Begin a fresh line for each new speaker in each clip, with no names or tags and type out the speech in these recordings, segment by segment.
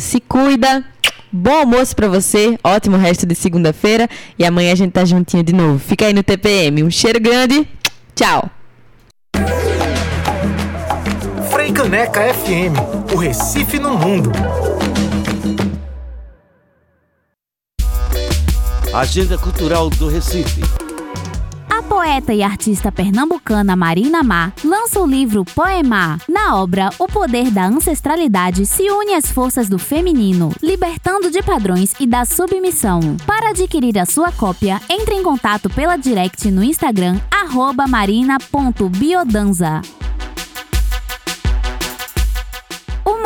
Se cuida. Bom almoço para você, ótimo resto de segunda-feira e amanhã a gente tá juntinho de novo. Fica aí no TPM. Um cheiro grande. Tchau.
Frei Caneca FM, o Recife no mundo.
Agenda Cultural do Recife.
A poeta e artista pernambucana Marina Mar lança o livro Poemar. Na obra, o poder da ancestralidade se une às forças do feminino, libertando de padrões e da submissão. Para adquirir a sua cópia, entre em contato pela direct no Instagram marina.biodanza.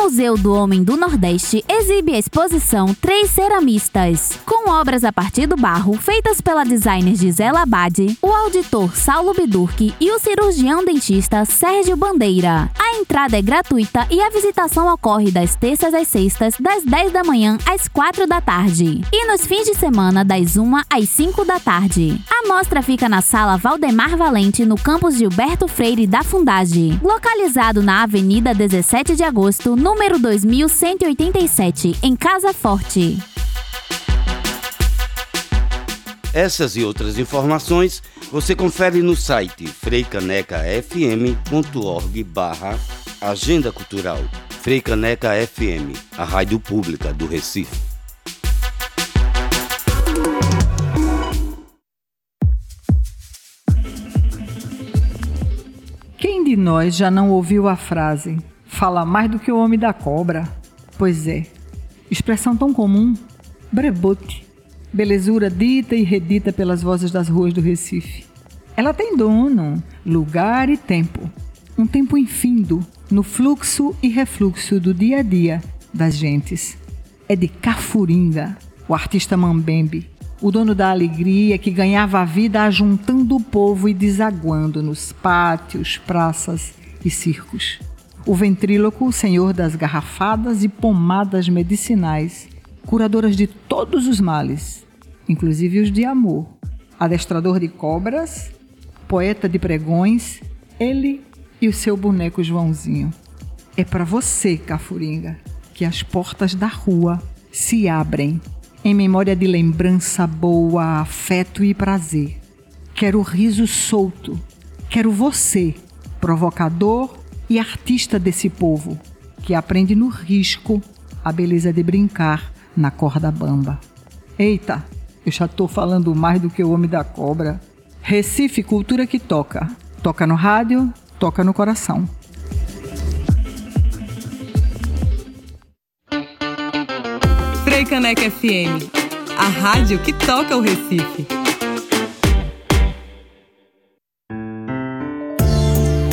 Museu do Homem do Nordeste exibe a exposição Três Ceramistas, com obras a partir do barro feitas pela designer Gisela Abade, o auditor Saulo Bidurque e o cirurgião dentista Sérgio Bandeira. A entrada é gratuita e a visitação ocorre das terças às sextas, das 10 da manhã às 4 da tarde, e nos fins de semana, das 1 às 5 da tarde. A mostra fica na sala Valdemar Valente, no campus Gilberto Freire da Fundage, localizado na Avenida 17 de Agosto, número 2187, em Casa Forte.
Essas e outras informações você confere no site freicanecafm.org barra Agenda Cultural. Freicaneca FM, a rádio pública do Recife.
Quem de nós já não ouviu a frase fala mais do que o homem da cobra? Pois é, expressão tão comum, brebote, belezura dita e redita pelas vozes das ruas do Recife. Ela tem dono, lugar e tempo. Um tempo infindo no fluxo e refluxo do dia a dia das gentes. É de Cafuringa, o artista Mambembe, o dono da alegria que ganhava a vida ajuntando o povo e desaguando nos pátios, praças e circos. O ventríloco, senhor das garrafadas e pomadas medicinais, curadoras de todos os males, inclusive os de amor. Adestrador de cobras, poeta de pregões, ele e o seu boneco Joãozinho. É para você, Cafuringa, que as portas da rua se abrem em memória de lembrança boa, afeto e prazer. Quero riso solto, quero você, provocador e artista desse povo, que aprende no risco a beleza de brincar na corda bamba. Eita, eu já tô falando mais do que o homem da cobra. Recife, cultura que toca. Toca no rádio, toca no coração.
Frei Caneca FM, a rádio que toca o Recife.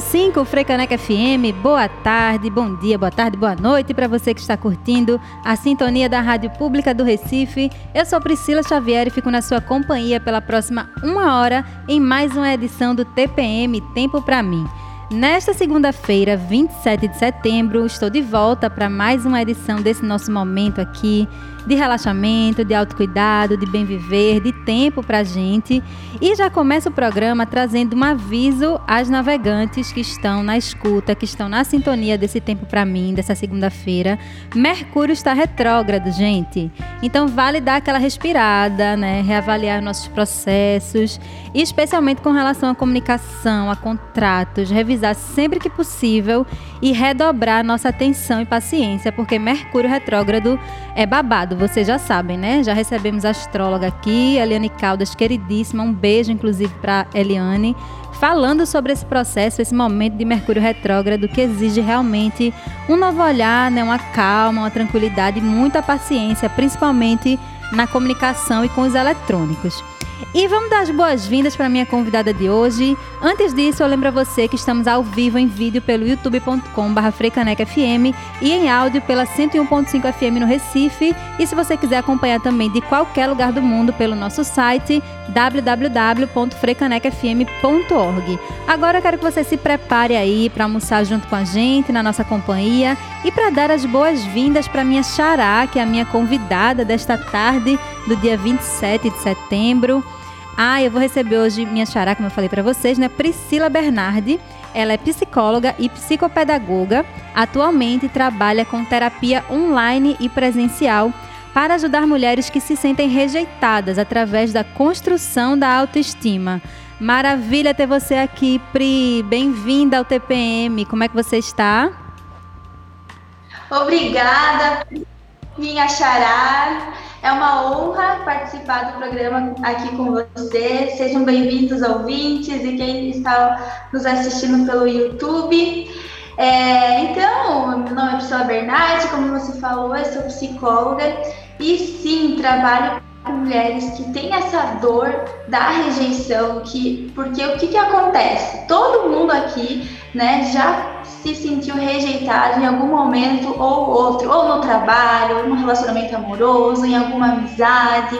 Cinco Frecaneca FM. Boa tarde, bom dia, boa tarde, boa noite para você que está curtindo a sintonia da Rádio Pública do Recife. Eu sou Priscila Xavier e fico na sua companhia pela próxima uma hora em mais uma edição do TPM Tempo para mim. Nesta segunda-feira, 27 de setembro, estou de volta para mais uma edição desse nosso momento aqui de relaxamento, de autocuidado, de bem viver, de tempo pra gente. E já começa o programa trazendo um aviso às navegantes que estão na escuta, que estão na sintonia desse tempo para mim, dessa segunda-feira. Mercúrio está retrógrado, gente. Então vale dar aquela respirada, né? Reavaliar nossos processos, especialmente com relação à comunicação, a contratos, revisar sempre que possível e redobrar nossa atenção e paciência, porque Mercúrio retrógrado é babado, vocês já sabem, né? Já recebemos a astróloga aqui, Eliane Caldas, queridíssima, um beijo inclusive para Eliane, falando sobre esse processo, esse momento de Mercúrio retrógrado que exige realmente um novo olhar, né? uma calma, uma tranquilidade, muita paciência, principalmente na comunicação e com os eletrônicos. E vamos dar as boas-vindas para minha convidada de hoje. Antes disso, eu lembro a você que estamos ao vivo em vídeo pelo youtube.com.br FM e em áudio pela 101.5 FM no Recife. E se você quiser acompanhar também de qualquer lugar do mundo pelo nosso site www.frecanecfm.org. Agora eu quero que você se prepare aí para almoçar junto com a gente, na nossa companhia, e para dar as boas-vindas para minha xará, que é a minha convidada desta tarde do dia 27 de setembro. Ah, eu vou receber hoje minha xará, como eu falei para vocês, né? Priscila Bernardi. Ela é psicóloga e psicopedagoga. Atualmente trabalha com terapia online e presencial para ajudar mulheres que se sentem rejeitadas através da construção da autoestima. Maravilha ter você aqui, Pri. Bem-vinda ao TPM. Como é que você está?
Obrigada, minha xará. É uma honra participar do programa aqui com você. Sejam bem-vindos, ouvintes, e quem está nos assistindo pelo YouTube. É, então, meu nome é Priscila Bernardi, como você falou, eu sou psicóloga e sim, trabalho mulheres que têm essa dor da rejeição, que, porque o que, que acontece? Todo mundo aqui né, já se sentiu rejeitado em algum momento ou outro, ou no trabalho, ou no relacionamento amoroso, em alguma amizade.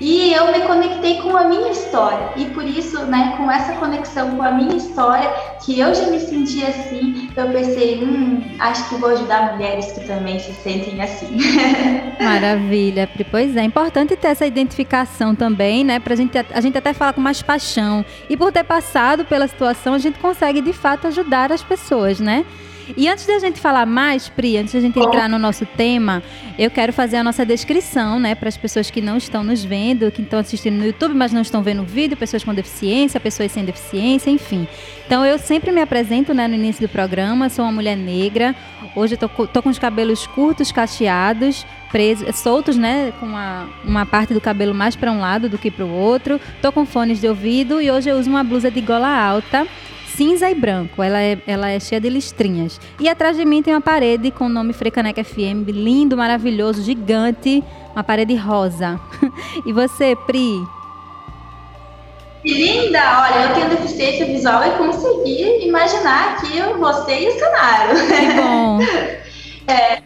E eu me conectei com a minha história. E por isso, né, com essa conexão com a minha história, que eu já me senti assim, eu pensei, hum, acho que vou ajudar mulheres que também se sentem assim.
Maravilha, Pri. Pois é, é importante ter essa identificação também, né? Pra gente, a gente até falar com mais paixão. E por ter passado pela situação, a gente consegue de fato ajudar as pessoas, né? E antes da gente falar mais, Pri, antes da gente entrar no nosso tema, eu quero fazer a nossa descrição, né, para as pessoas que não estão nos vendo, que estão assistindo no YouTube, mas não estão vendo o vídeo, pessoas com deficiência, pessoas sem deficiência, enfim. Então eu sempre me apresento, né, no início do programa, sou uma mulher negra. Hoje eu tô, tô com os cabelos curtos, cacheados, presos, soltos, né, com uma, uma parte do cabelo mais para um lado do que para o outro. Tô com fones de ouvido e hoje eu uso uma blusa de gola alta cinza e branco. Ela é, ela é cheia de listrinhas. E atrás de mim tem uma parede com o nome Frecaneca FM, lindo, maravilhoso, gigante. Uma parede rosa. e você, Pri?
Que linda! Olha, eu tenho deficiência visual e consegui imaginar aqui você e o cenário.
Que bom!
é,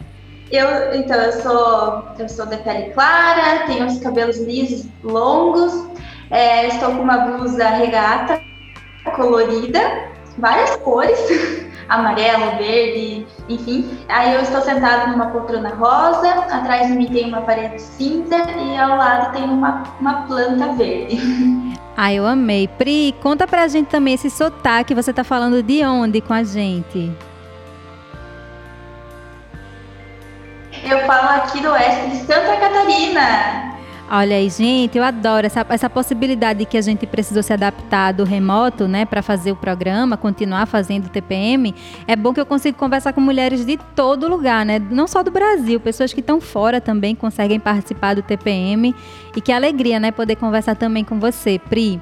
eu, então, eu sou, eu sou de pele clara, tenho os cabelos lisos, longos, é, estou com uma blusa regata colorida, várias cores, amarelo, verde, enfim. Aí eu estou sentada numa poltrona rosa, atrás de mim tem uma parede cinza e ao lado tem uma, uma planta verde.
Ah, eu amei. Pri, conta pra gente também esse sotaque. Você tá falando de onde com a gente?
Eu falo aqui do oeste de Santa Catarina.
Olha aí, gente, eu adoro essa, essa possibilidade que a gente precisou se adaptar do remoto, né, para fazer o programa, continuar fazendo o TPM. É bom que eu consigo conversar com mulheres de todo lugar, né, não só do Brasil, pessoas que estão fora também conseguem participar do TPM. E que alegria, né, poder conversar também com você, Pri.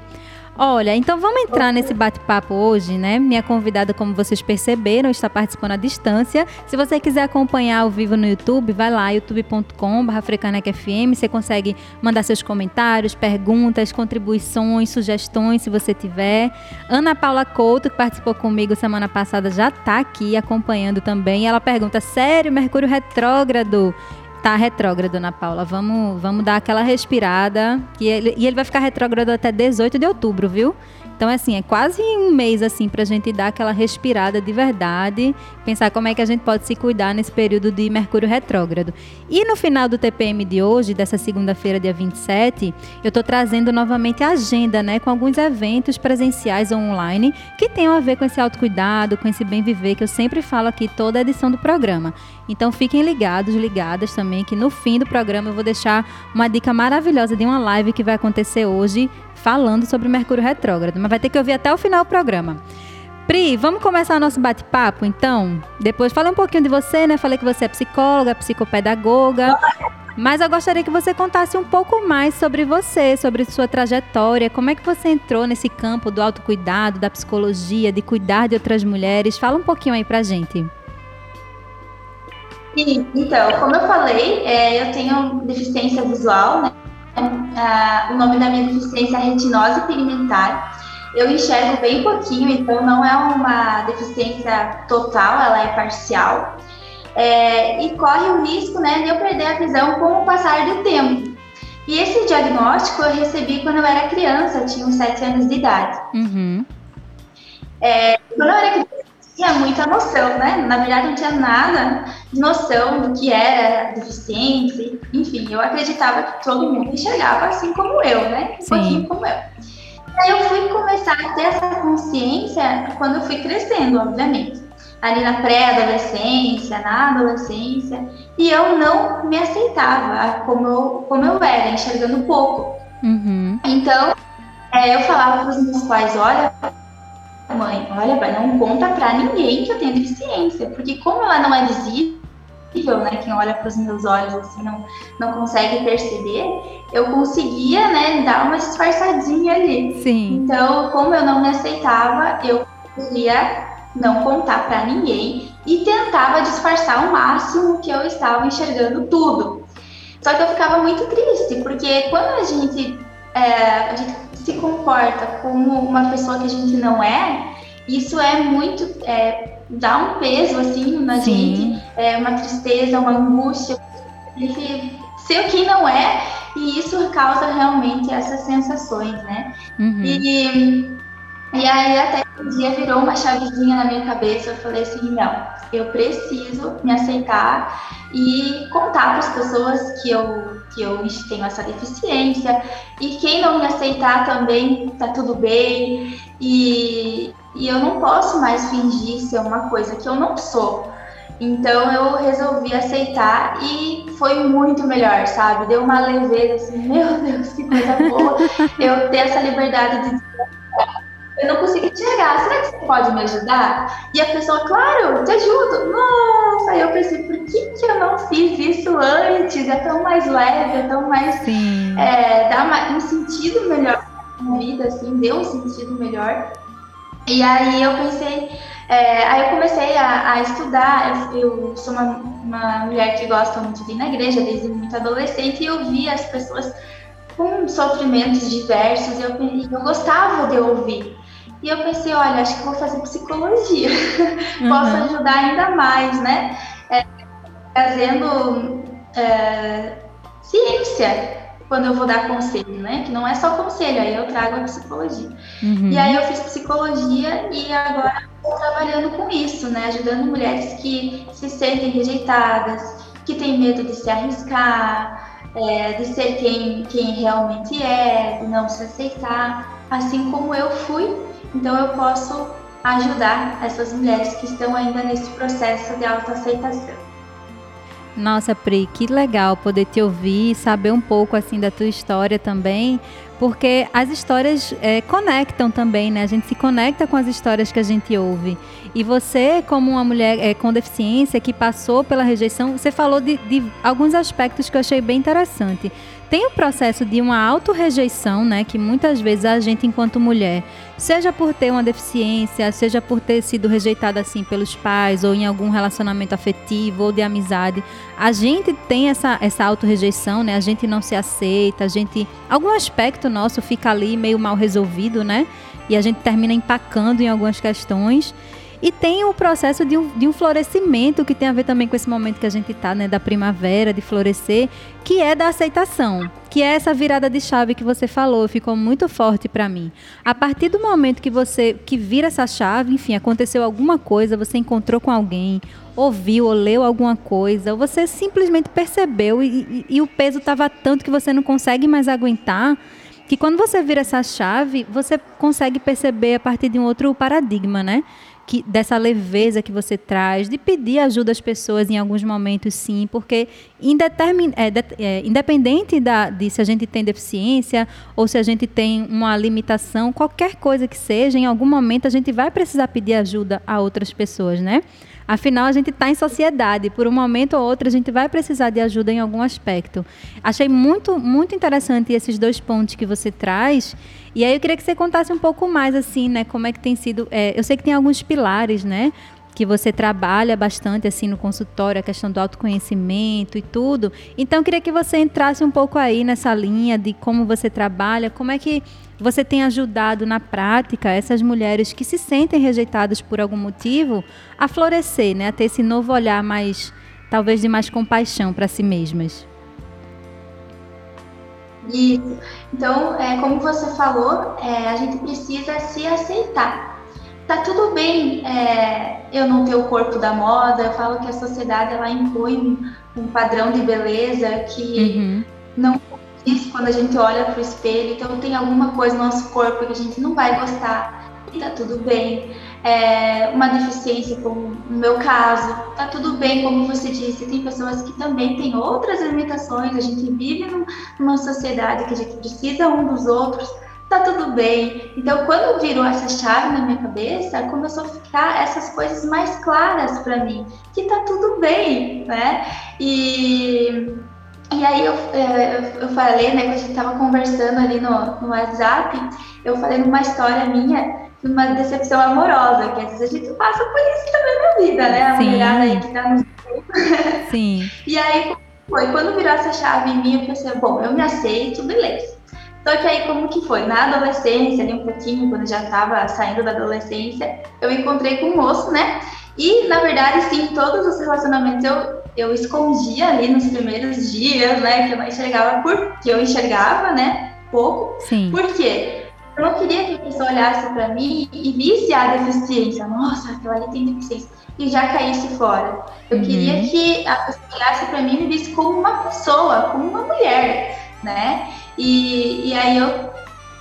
Olha, então vamos entrar nesse bate-papo hoje, né? Minha convidada, como vocês perceberam, está participando à distância. Se você quiser acompanhar ao vivo no YouTube, vai lá, youtube.com.br. Você consegue mandar seus comentários, perguntas, contribuições, sugestões, se você tiver. Ana Paula Couto, que participou comigo semana passada, já está aqui acompanhando também. Ela pergunta: sério, Mercúrio retrógrado? Tá retrógrado, Ana Paula. Vamos, vamos dar aquela respirada. E ele, e ele vai ficar retrógrado até 18 de outubro, viu? Então, assim, é quase um mês, assim, pra gente dar aquela respirada de verdade, pensar como é que a gente pode se cuidar nesse período de Mercúrio retrógrado. E no final do TPM de hoje, dessa segunda-feira, dia 27, eu tô trazendo novamente a agenda, né, com alguns eventos presenciais ou online que tenham a ver com esse autocuidado, com esse bem viver que eu sempre falo aqui toda a edição do programa. Então fiquem ligados, ligadas também, que no fim do programa eu vou deixar uma dica maravilhosa de uma live que vai acontecer hoje falando sobre Mercúrio retrógrado, mas vai ter que ouvir até o final do programa. Pri, vamos começar o nosso bate-papo, então? Depois falei um pouquinho de você, né? Falei que você é psicóloga, psicopedagoga. Mas eu gostaria que você contasse um pouco mais sobre você, sobre sua trajetória, como é que você entrou nesse campo do autocuidado, da psicologia, de cuidar de outras mulheres. Fala um pouquinho aí pra gente.
Então, como eu falei, é, eu tenho deficiência visual, né? Ah, o nome da minha deficiência é retinose pigmentar. Eu enxergo bem pouquinho, então não é uma deficiência total, ela é parcial. É, e corre o risco né, de eu perder a visão com o passar do tempo. E esse diagnóstico eu recebi quando eu era criança, eu tinha uns 7 anos de idade.
Uhum.
É, quando eu era criança, tinha muita noção, né? Na verdade, não tinha nada de noção do que era deficiência. Enfim, eu acreditava que todo mundo enxergava assim como eu, né? Um
Sim.
pouquinho como eu. Aí eu fui começar a ter essa consciência quando eu fui crescendo, obviamente. Ali na pré-adolescência, na adolescência. E eu não me aceitava como eu, como eu era, enxergando pouco.
Uhum.
Então, é, eu falava para os meus pais, olha, mãe, olha, pai, não conta para ninguém que eu tenho deficiência, porque como ela não é visível, né, quem olha para os meus olhos assim não, não consegue perceber, eu conseguia, né, dar uma disfarçadinha ali.
Sim.
Então, como eu não me aceitava, eu queria não contar para ninguém e tentava disfarçar ao máximo que eu estava enxergando tudo. Só que eu ficava muito triste, porque quando a gente, é, a gente se comporta como uma pessoa que a gente não é, isso é muito. É, dá um peso assim na
Sim.
gente, é uma tristeza, uma angústia. Gente ser quem não é, e isso causa realmente essas sensações, né?
Uhum.
E, e aí até um dia virou uma chavezinha na minha cabeça, eu falei assim, não, eu preciso me aceitar e contar para as pessoas que eu, que eu tenho essa deficiência e quem não me aceitar também tá tudo bem e, e eu não posso mais fingir ser uma coisa que eu não sou. Então eu resolvi aceitar e foi muito melhor, sabe? Deu uma leveza assim, meu Deus, que coisa boa eu ter essa liberdade de dizer, eu não consegui chegar, será que você pode me ajudar? E a pessoa, claro, te ajudo. Nossa, aí eu pensei, por que, que eu não fiz isso antes? É tão mais leve, é tão mais.
Sim.
É, dá um sentido melhor na vida, assim, deu um sentido melhor. E aí eu pensei, é, aí eu comecei a, a estudar, eu, eu sou uma, uma mulher que gosta muito de ir na igreja desde muito adolescente e eu via as pessoas com sofrimentos diversos e eu, e eu gostava de ouvir. E eu pensei, olha, acho que vou fazer psicologia, posso
Uhum.
ajudar ainda mais, né? É, trazendo é, ciência quando eu vou dar conselho, né? Que não é só conselho, aí eu trago a psicologia.
Uhum.
E aí eu fiz psicologia e agora estou trabalhando com isso, né? Ajudando mulheres que se sentem rejeitadas, que têm medo de se arriscar, é, de ser quem, quem realmente é, de não se aceitar, assim como eu fui. Então eu posso ajudar essas mulheres que estão ainda nesse processo de autoaceitação.
Nossa, Pri, que legal poder te ouvir, saber um pouco assim da tua história também, porque as histórias é, conectam também, né? A gente se conecta com as histórias que a gente ouve. E você, como uma mulher é, com deficiência que passou pela rejeição, você falou de, de alguns aspectos que eu achei bem interessante. Tem o processo de uma autorrejeição, né? Que muitas vezes a gente, enquanto mulher, seja por ter uma deficiência, seja por ter sido rejeitada assim pelos pais, ou em algum relacionamento afetivo ou de amizade, a gente tem essa, essa autorrejeição, né? A gente não se aceita, a gente. Algum aspecto nosso fica ali meio mal resolvido, né? E a gente termina empacando em algumas questões. E tem o processo de um, de um florescimento que tem a ver também com esse momento que a gente está, né, da primavera, de florescer, que é da aceitação, que é essa virada de chave que você falou, ficou muito forte para mim. A partir do momento que você que vira essa chave, enfim, aconteceu alguma coisa, você encontrou com alguém, ouviu ou leu alguma coisa, ou você simplesmente percebeu e, e, e o peso estava tanto que você não consegue mais aguentar que quando você vira essa chave, você consegue perceber a partir de um outro paradigma, né? Que, dessa leveza que você traz, de pedir ajuda às pessoas em alguns momentos, sim, porque indetermin, é, de, é, independente da, de se a gente tem deficiência ou se a gente tem uma limitação, qualquer coisa que seja, em algum momento a gente vai precisar pedir ajuda a outras pessoas, né? Afinal, a gente está em sociedade. Por um momento ou outro, a gente vai precisar de ajuda em algum aspecto. Achei muito, muito interessante esses dois pontos que você traz. E aí eu queria que você contasse um pouco mais, assim, né? Como é que tem sido. É, eu sei que tem alguns pilares, né? que você trabalha bastante assim no consultório, a questão do autoconhecimento e tudo. Então, queria que você entrasse um pouco aí nessa linha de como você trabalha, como é que você tem ajudado na prática essas mulheres que se sentem rejeitadas por algum motivo a florescer, né, a ter esse novo olhar mais, talvez de mais compaixão para si mesmas.
Isso. Então, é, como você falou, é, a gente precisa se aceitar tá tudo bem é, eu não ter o corpo da moda. Eu falo que a sociedade ela impõe um, um padrão de beleza que uhum. não isso quando a gente olha para o espelho. Então tem alguma coisa no nosso corpo que a gente não vai gostar e tá tudo bem. É, uma deficiência, como no meu caso, tá tudo bem, como você disse. Tem pessoas que também têm outras limitações. A gente vive numa sociedade que a gente precisa um dos outros tá tudo bem. Então, quando virou essa chave na minha cabeça, começou a ficar essas coisas mais claras para mim, que tá tudo bem, né? E, e aí eu, é, eu falei, né, que a gente tava conversando ali no, no WhatsApp, eu falei numa história minha de uma decepção amorosa, que às vezes a gente passa por isso também na vida, né? A Sim. mulherada aí que tá no
Sim.
e aí foi, quando virou essa chave em mim, eu pensei, bom, eu me aceito, beleza só que aí, como que foi? Na adolescência, ali um pouquinho, quando eu já estava saindo da adolescência, eu encontrei com um moço, né? E, na verdade, sim, todos os relacionamentos eu, eu escondia ali nos primeiros dias, né? Que eu não enxergava, porque eu enxergava, né? Pouco.
Sim.
Por quê? Eu não queria que a pessoa olhasse para mim e visse a deficiência. Nossa, aquela ali tem deficiência. E já caísse fora. Eu uhum. queria que a pessoa olhasse para mim e me visse como uma pessoa, como uma mulher, né? E, e aí eu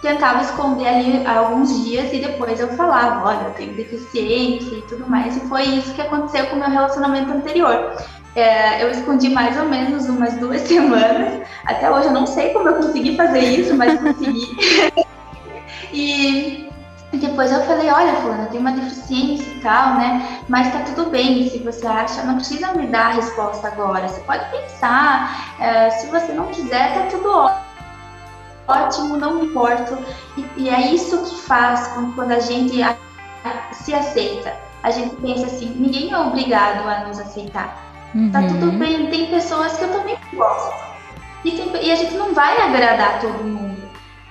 tentava esconder ali alguns dias e depois eu falava, olha, eu tenho deficiência e tudo mais. E foi isso que aconteceu com o meu relacionamento anterior. É, eu escondi mais ou menos umas duas semanas. Até hoje eu não sei como eu consegui fazer isso, mas consegui. e depois eu falei, olha, fulana, tem uma deficiência e tal, né? Mas tá tudo bem, se você acha, não precisa me dar a resposta agora. Você pode pensar, é, se você não quiser, tá tudo ótimo ótimo, não me importo. E, e é isso que faz quando a gente a, a, se aceita. A gente pensa assim, ninguém é obrigado a nos aceitar. Uhum. Tá tudo bem, tem pessoas que eu também gosto. E, tem, e a gente não vai agradar todo mundo.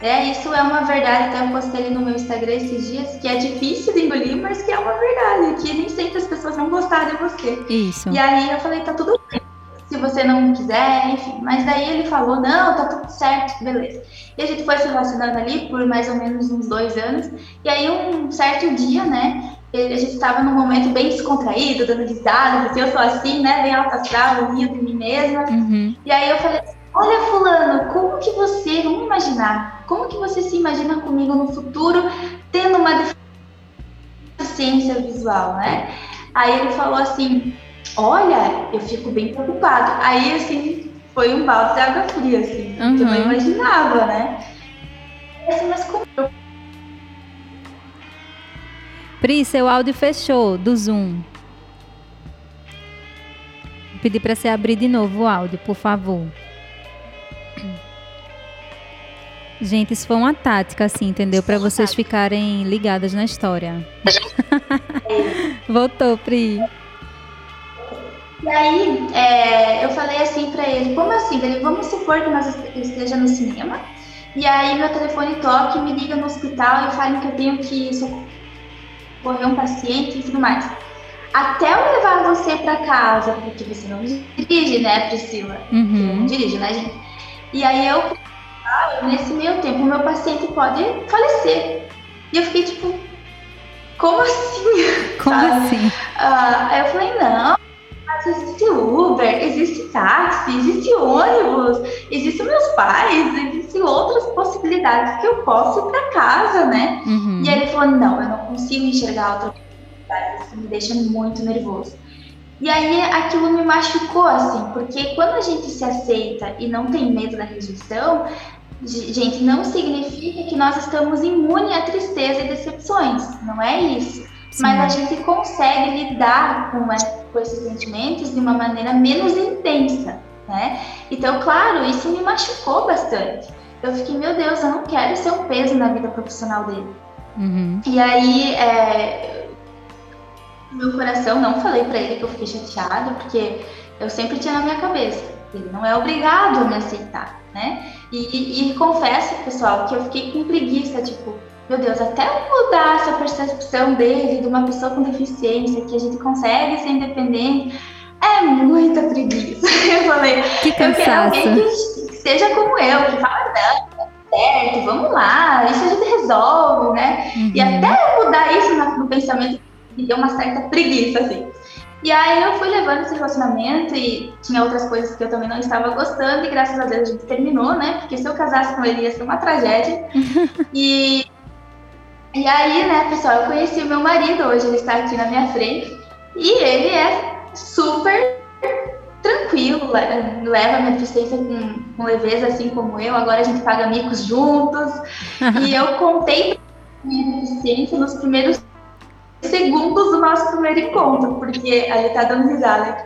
É, isso é uma verdade, até eu postei no meu Instagram esses dias, que é difícil de engolir, mas que é uma verdade, que nem sempre as pessoas vão gostar de você.
Isso.
E aí eu falei, tá tudo bem se você não quiser, enfim. Mas daí ele falou, não, tá tudo certo, beleza. E a gente foi se relacionando ali por mais ou menos uns dois anos. E aí um certo dia, né, a gente estava num momento bem descontraído, dando risada, assim, eu sou assim, né, bem alta astral, ria de mim mesma.
Uhum.
E aí eu falei, olha fulano, como que você, vamos imaginar, como que você se imagina comigo no futuro tendo uma deficiência visual, né? Aí ele falou assim, olha, eu fico bem preocupado. Aí, assim, foi um balde de água fria, assim, uhum. que eu não imaginava, né? Assim, mas como...
Pri, seu áudio fechou do Zoom. Vou pedir para você abrir de novo o áudio, por favor. Gente, isso foi uma tática, assim, entendeu? Para vocês ficarem ligadas na história. Voltou, Pri.
E aí, é, eu falei assim para ele, como assim? Ele, vamos supor que nós esteja no cinema, e aí meu telefone toque, me liga no hospital e fale que eu tenho que correr um paciente e tudo mais. Até eu levar você para casa, porque você não dirige, né, Priscila?
Uhum.
Não dirige, né, gente? E aí eu, ah, nesse meio tempo, o meu paciente pode falecer. E eu fiquei tipo, como assim?
Como
Sabe?
assim?
Ah, aí eu falei, não, existe Uber, existe táxi, existe ônibus, existem meus pais, existem outras possibilidades que eu posso ir para casa, né?
Uhum.
E aí ele falou, não, eu não consigo enxergar outra possibilidade, isso me deixa muito nervoso. E aí aquilo me machucou, assim, porque quando a gente se aceita e não tem medo da rejeição, ge- gente, não significa que nós estamos imunes à tristeza e decepções, não é isso. Mas a gente consegue lidar com, com esses sentimentos de uma maneira menos intensa, né? Então, claro, isso me machucou bastante. Eu fiquei, meu Deus, eu não quero ser um peso na vida profissional dele.
Uhum.
E aí, é, meu coração, não falei pra ele que eu fiquei chateada, porque eu sempre tinha na minha cabeça, ele não é obrigado a me aceitar, né? E, e confesso, pessoal, que eu fiquei com preguiça, tipo, meu Deus, até mudar essa percepção dele, de uma pessoa com deficiência, que a gente consegue ser independente, é muita preguiça. Eu falei,
Que
eu quero alguém que seja como eu, que fala, não, tá certo, vamos lá, isso a gente resolve, né? E
Uhum.
até eu mudar isso no pensamento me deu uma certa preguiça, assim. E aí eu fui levando esse relacionamento e tinha outras coisas que eu também não estava gostando e graças a Deus a gente terminou, né? Porque se eu casasse com ele ia ser uma tragédia. e, e aí, né, pessoal, eu conheci o meu marido, hoje ele está aqui na minha frente e ele é super tranquilo, le- leva a minha deficiência com, com leveza, assim como eu. Agora a gente paga micos juntos. e eu contei minha deficiência nos primeiros segundos do nosso primeiro encontro, porque ele tá dando risada.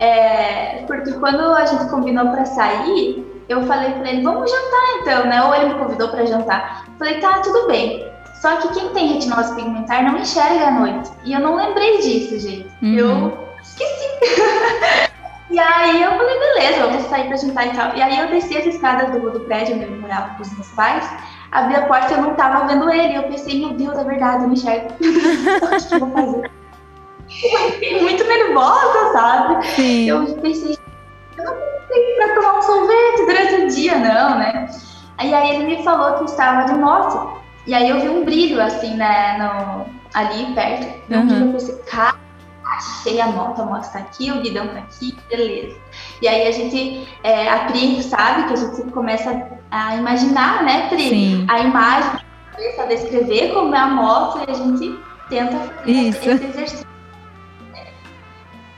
É, porque quando a gente combinou para sair, eu falei para ele, vamos jantar então, né? Ou ele me convidou para jantar. Falei, tá, tudo bem. Só que quem tem retinose pigmentar não enxerga à noite. E eu não lembrei disso, gente.
Uhum.
Eu esqueci. e aí eu falei, beleza, vamos sair pra jantar e tal. E aí eu desci as escadas do, do prédio onde eu morava com os meus pais, abri a porta e eu não tava vendo ele. Eu pensei, meu Deus, é verdade, eu não enxergo. o que eu vou fazer? Eu fiquei muito nervosa, sabe?
Sim.
Eu pensei, eu não tenho pra tomar um sorvete durante o dia, não, né? E aí ele me falou que estava de moto. E aí eu vi um brilho, assim, né, no, ali perto. E um
Uhum.
brilho, eu pensei, cara, achei a moto, a moto tá aqui, o guidão tá aqui, beleza. E aí a gente, é, a Pri sabe que a gente começa a imaginar, né, Pri?
Sim.
A imagem, cabeça, a descrever como é a moto e a gente tenta fazer
Isso.
esse exercício.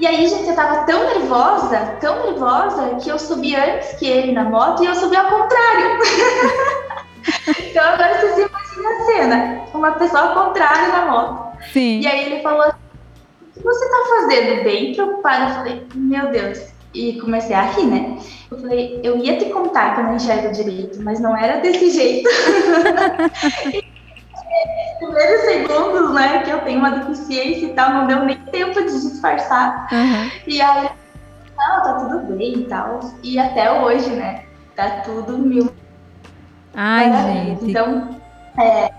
E aí, gente, eu tava tão nervosa, tão nervosa, que eu subi antes que ele na moto e eu subi ao contrário. então agora vocês imaginam a cena, uma pessoa ao contrário na moto.
Sim.
E aí ele falou assim, o que você tá fazendo? Bem preocupada. Eu falei, meu Deus. E comecei a rir, né? Eu falei, eu ia te contar que eu não enxergo direito, mas não era desse jeito. Primeiros segundos, né, que eu tenho uma deficiência e tal, não deu nem tempo de disfarçar.
Uhum.
E aí, não, tá tudo bem e tal. E até hoje, né, tá tudo mil
Ai,
maravilhas.
gente.
Então, é,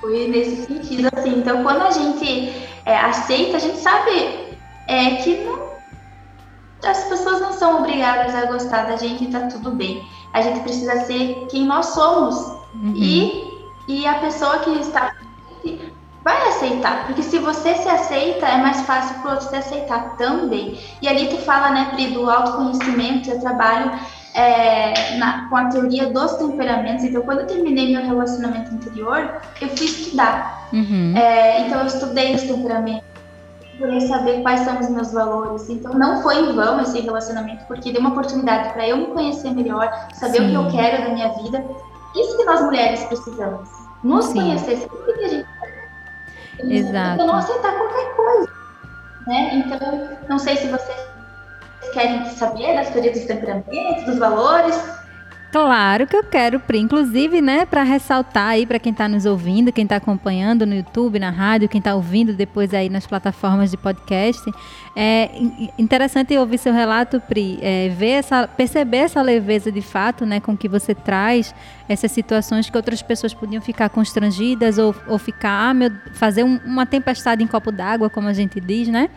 foi nesse sentido, assim. Então, quando a gente é, aceita, a gente sabe é, que não, as pessoas não são obrigadas a gostar da gente e tá tudo bem. A gente precisa ser quem nós somos.
Uhum.
E, e a pessoa que está vai aceitar. Porque se você se aceita, é mais fácil para o outro se aceitar também. E ali tu fala, né, Pri, do autoconhecimento. Eu trabalho é, na- com a teoria dos temperamentos. Então, quando eu terminei meu relacionamento anterior, eu fui estudar.
Uhum.
É, então, eu estudei os temperamentos, procurei saber quais são os meus valores. Então, não foi em vão esse relacionamento, porque deu uma oportunidade para eu me conhecer melhor, saber o que eu
Sim.
quero da minha vida. Isso que nós mulheres precisamos. Nos
Sim.
conhecer, o que a gente quer.
Exato.
Então, não aceitar qualquer coisa. Né? Então, não sei se vocês querem saber das teorias dos temperamentos, dos valores.
Claro que eu quero, Pri. Inclusive, né, para ressaltar aí para quem está nos ouvindo, quem está acompanhando no YouTube, na rádio, quem está ouvindo depois aí nas plataformas de podcast, é interessante ouvir seu relato, Pri, é, ver essa, perceber essa leveza de fato, né, com que você traz essas situações que outras pessoas podiam ficar constrangidas ou, ou ficar, ah, meu, fazer um, uma tempestade em copo d'água, como a gente diz, né?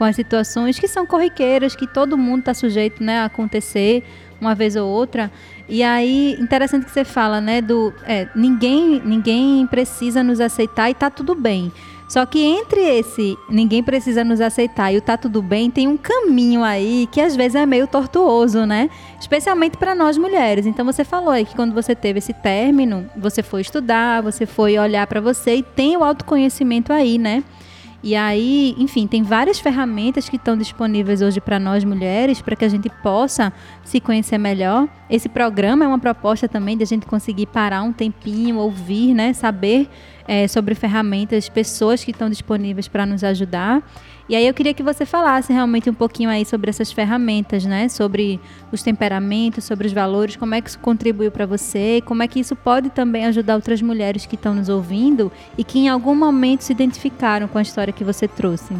Com as situações que são corriqueiras, que todo mundo está sujeito né, a acontecer uma vez ou outra. E aí, interessante que você fala, né, do é, ninguém, ninguém precisa nos aceitar e tá tudo bem. Só que entre esse ninguém precisa nos aceitar e o tá tudo bem, tem um caminho aí que às vezes é meio tortuoso, né? Especialmente para nós mulheres. Então você falou aí que quando você teve esse término, você foi estudar, você foi olhar para você e tem o autoconhecimento aí, né? E aí, enfim, tem várias ferramentas que estão disponíveis hoje para nós mulheres, para que a gente possa se conhecer melhor. Esse programa é uma proposta também de a gente conseguir parar um tempinho, ouvir, né, saber é, sobre ferramentas, pessoas que estão disponíveis para nos ajudar. E aí eu queria que você falasse realmente um pouquinho aí sobre essas ferramentas, né? Sobre os temperamentos, sobre os valores, como é que isso contribuiu para você, como é que isso pode também ajudar outras mulheres que estão nos ouvindo e que em algum momento se identificaram com a história que você trouxe.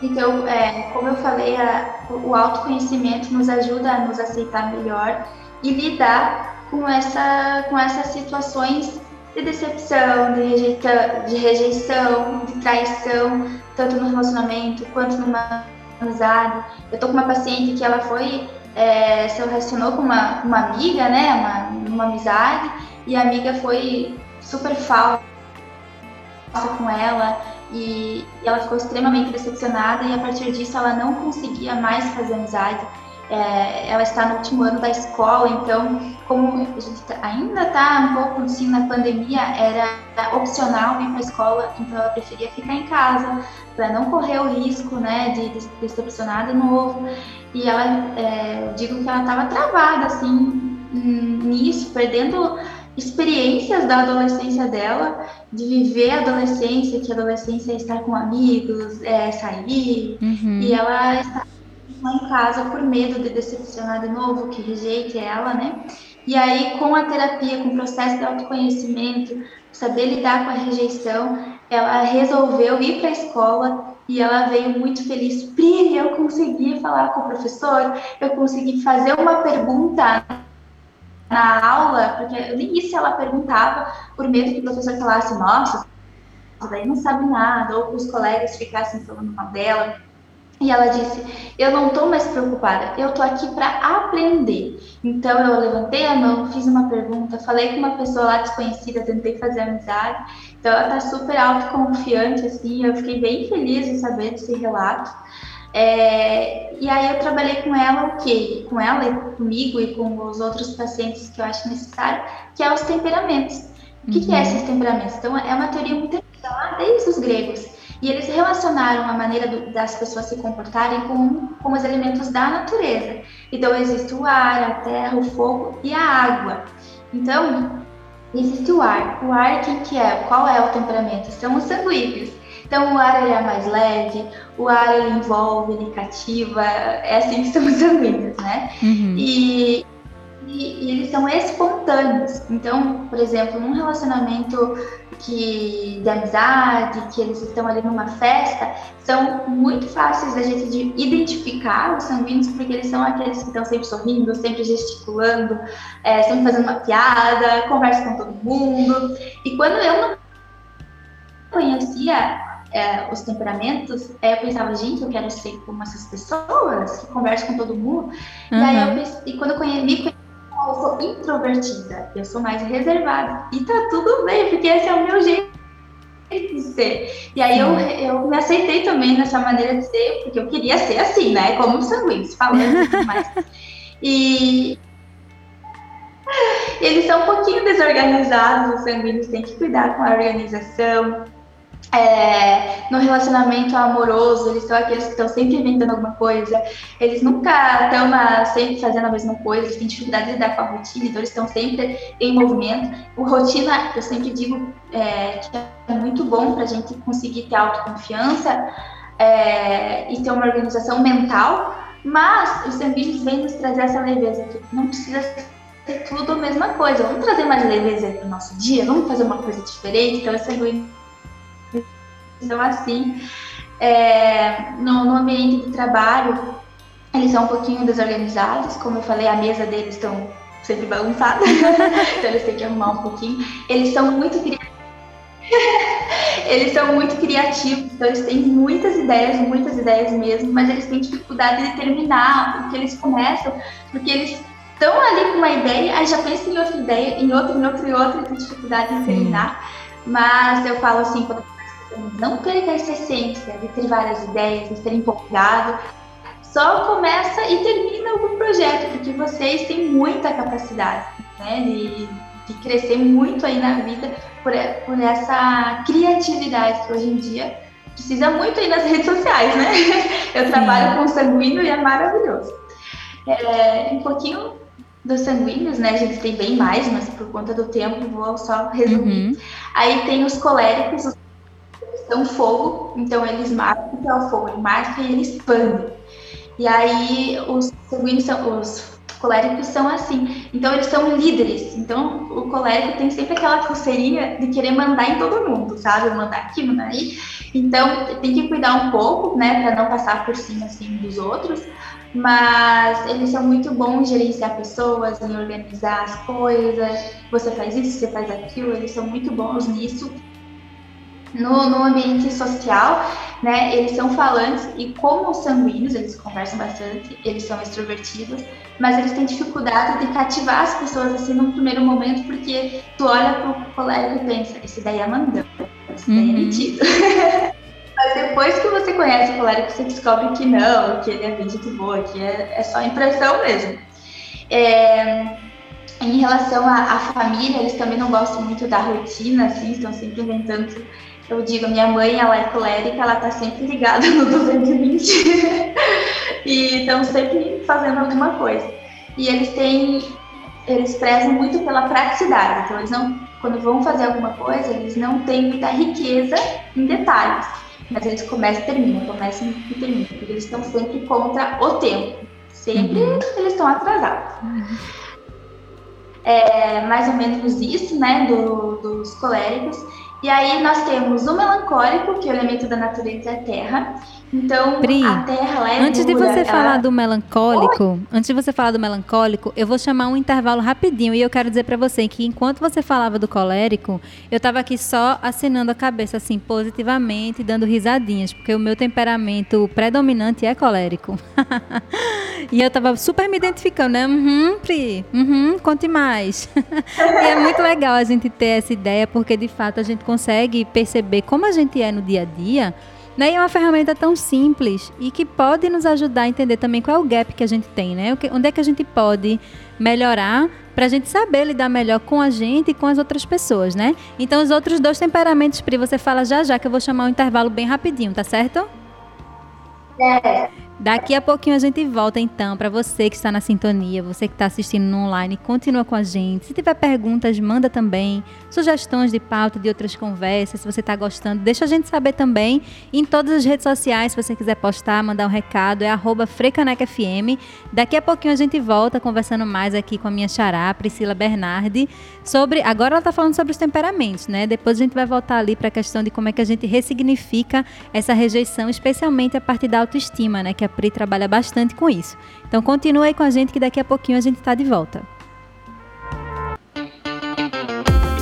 Então, é, como eu falei, a, o autoconhecimento nos ajuda a nos aceitar melhor e lidar com, essa, com essas situações de decepção, de, rejeita, de rejeição, de traição, tanto no relacionamento quanto numa amizade. Eu tô com uma paciente que ela foi, é, se relacionou com uma, uma amiga, né, uma, uma amizade, e a amiga foi super falsa com ela, e, e ela ficou extremamente decepcionada, e a partir disso ela não conseguia mais fazer amizade é, ela está no último ano da escola, então, como a gente tá, ainda está um pouco assim na pandemia, era opcional ir para a escola, então ela preferia ficar em casa para não correr o risco, né, de, de decepcionar de novo. E ela, é, digo que ela estava travada assim nisso, perdendo experiências da adolescência dela, de viver a adolescência, que a adolescência é estar com amigos, é sair, uhum. e ela está lá em casa por medo de decepcionar de novo, que rejeite ela, né? E aí, com a terapia, com o processo de autoconhecimento, saber lidar com a rejeição, ela resolveu ir para a escola e ela veio muito feliz. Pri, eu consegui falar com o professor, eu consegui fazer uma pergunta na aula, porque no início ela perguntava por medo que o professor falasse, nossa, daí não sabe nada, ou que os colegas ficassem falando mal dela. E ela disse: Eu não estou mais preocupada, eu estou aqui para aprender. Então eu levantei a mão, fiz uma pergunta, falei com uma pessoa lá desconhecida, tentei fazer amizade. Então ela está super autoconfiante, assim. Eu fiquei bem feliz de saber desse relato. É, e aí eu trabalhei com ela o quê? Com ela e comigo e com os outros pacientes que eu acho necessário, que é os temperamentos. O que, uhum. que é uhum. esses temperamentos? Então é uma teoria muito antiga, lá desde os gregos. E eles relacionaram a maneira do, das pessoas se comportarem com, com os elementos da natureza. Então, existe o ar, a terra, o fogo e a água. Então, existe o ar. O ar, quem que é? Qual é o temperamento? São os sanguíneos. Então, o ar ele é mais leve, o ar ele envolve, ele cativa, é assim que são os sanguíneos, né? Uhum. E, e, e, eles são espontâneos. Então, por exemplo, num relacionamento que de amizade, que eles estão ali numa festa, são muito fáceis da gente de identificar os sanguíneos, porque eles são aqueles que estão sempre sorrindo, sempre gesticulando, é, sempre fazendo uma piada, conversam com todo mundo. E quando eu não conhecia é, os temperamentos, eu pensava, gente, eu quero ser como essas pessoas que conversam com todo mundo. Uhum. E aí eu pensei, e quando eu conheci, me conheci eu sou introvertida, eu sou mais reservada. E tá tudo bem, porque esse é o meu jeito de ser. E aí eu, eu me aceitei também nessa maneira de ser, porque eu queria ser assim, né? Como os sanguíneos, falando tudo mais. E eles são um pouquinho desorganizados, os sanguíneos têm que cuidar com a organização. É, no relacionamento amoroso, eles são aqueles que estão sempre inventando alguma coisa, eles nunca estão sempre fazendo a mesma coisa, eles têm dificuldade de lidar com a rotina, então eles estão sempre em movimento. O rotina, eu sempre digo é, que é muito bom para a gente conseguir ter autoconfiança é, e ter uma organização mental, Mas os sanguíneos vêm nos trazer essa leveza, que não precisa ser tudo a mesma coisa. Vamos trazer mais leveza para o nosso dia, vamos fazer uma coisa diferente. Então, os sanguíneos são assim. É, no, no ambiente de trabalho, eles são um pouquinho desorganizados, como eu falei, a mesa deles estão sempre bagunçada, então eles têm que arrumar um pouquinho. Eles são muito criativos. eles são muito criativos, então eles têm muitas ideias, muitas ideias mesmo, mas eles têm dificuldade de terminar o que eles começam, porque eles estão ali com uma ideia, aí já pensam em outra ideia, em outra, em outra e outra, e tem dificuldade de terminar. Mas eu falo assim, quando não perca essa essência de ter várias ideias, de ser empolgado, só começa e termina o projeto, porque vocês têm muita capacidade né, de, de crescer muito aí na vida por, por essa criatividade que hoje em dia precisa muito aí nas redes sociais, né? Eu trabalho com sanguíneo e é maravilhoso. É, um pouquinho dos sanguíneos, né? A gente tem bem mais, mas por conta do tempo vou só resumir. Uhum. Aí tem os coléricos, os são fogo, então eles marcam que é o fogo, ele marca e ele expande. E aí os sanguíneos são os coléricos são assim. Então eles são líderes. Então o colérico tem sempre aquela coceirinha de querer mandar em todo mundo, sabe? Mandar aqui, mandar aí. Então tem que cuidar um pouco, né, para não passar por cima assim dos outros. Mas eles são muito bons em gerenciar pessoas, em organizar as coisas. Você faz isso, você faz aquilo. Eles são muito bons nisso no, no ambiente social, né, eles são falantes e como sanguíneos, eles conversam bastante, eles são extrovertidos, mas eles têm dificuldade de cativar as pessoas assim num primeiro momento, porque tu olha pro colega e pensa, esse daí é mandão, esse daí é uhum. metido. mas depois que você conhece o colega, você descobre que não, que ele é bem de boa, que é, é só impressão mesmo. É, em relação à, à, família, eles também não gostam muito da rotina, assim, estão sempre inventando eu digo, minha mãe, ela é colérica, ela tá sempre ligada no 220 e estão sempre fazendo alguma coisa. E eles têm, eles prezam muito pela praticidade, então eles não, quando vão fazer alguma coisa, eles não têm muita riqueza em detalhes, mas eles começam e terminam, começam e terminam, porque eles estão sempre contra o tempo, sempre uhum. eles estão atrasados. Uhum. É mais ou menos isso, né, do, dos coléricos. E aí nós temos o melancólico, que é o elemento da natureza é terra. Então, Pri, a terra é
Antes de você ela... falar do melancólico, Oi? antes de você falar do melancólico, eu vou chamar um intervalo rapidinho e eu quero dizer para você que enquanto você falava do colérico, eu tava aqui só assinando a cabeça assim positivamente, dando risadinhas, porque o meu temperamento predominante é colérico. e eu tava super me identificando, né? Uhum, Pri, uhum, conte mais. e é muito legal a gente ter essa ideia, porque de fato a gente consegue perceber como a gente é no dia a dia né? E é uma ferramenta tão simples e que pode nos ajudar a entender também qual é o gap que a gente tem, né? Onde é que a gente pode melhorar para a gente saber lidar melhor com a gente e com as outras pessoas, né? Então, os outros dois temperamentos, Pri, você fala já já, que eu vou chamar um intervalo bem rapidinho, tá certo? É. Daqui a pouquinho a gente volta então para você que está na sintonia, você que está assistindo no online, continua com a gente. Se tiver perguntas, manda também, sugestões de pauta de outras conversas, se você está gostando, deixa a gente saber também em todas as redes sociais, se você quiser postar, mandar um recado, é arroba FrecanecFM. Daqui a pouquinho a gente volta conversando mais aqui com a minha xará, Priscila Bernardi, sobre, agora ela está falando sobre os temperamentos, né? Depois a gente vai voltar ali para a questão de como é que a gente ressignifica essa rejeição, especialmente a partir da autoestima, né? Que a Pri trabalha bastante com isso. Então continue aí com a gente que daqui a pouquinho a gente está de volta.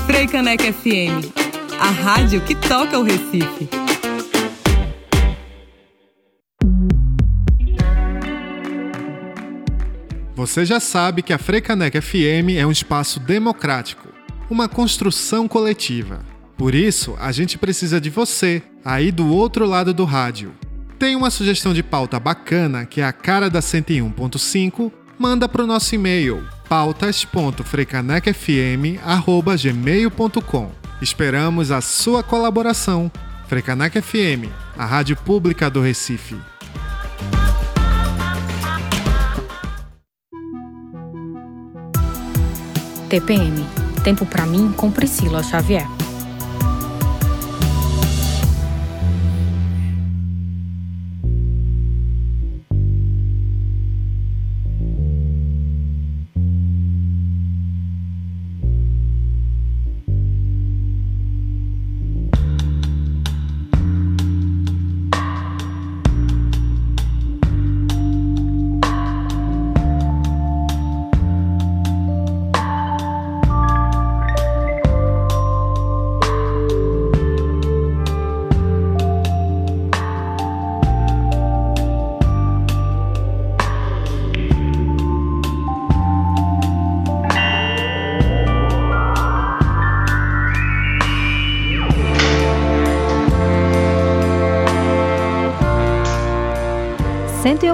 Freicaneca FM, a rádio que toca o Recife.
Você já sabe que a Freicaneca FM é um espaço democrático, uma construção coletiva. Por isso, a gente precisa de você, aí do outro lado do rádio. Tem uma sugestão de pauta bacana que é a cara da 101.5? Manda para o nosso e-mail pautas.frecanecfm@gmail.com. Esperamos a sua colaboração. Frecanec FM, a rádio pública do Recife.
TPM Tempo para mim com Priscila Xavier.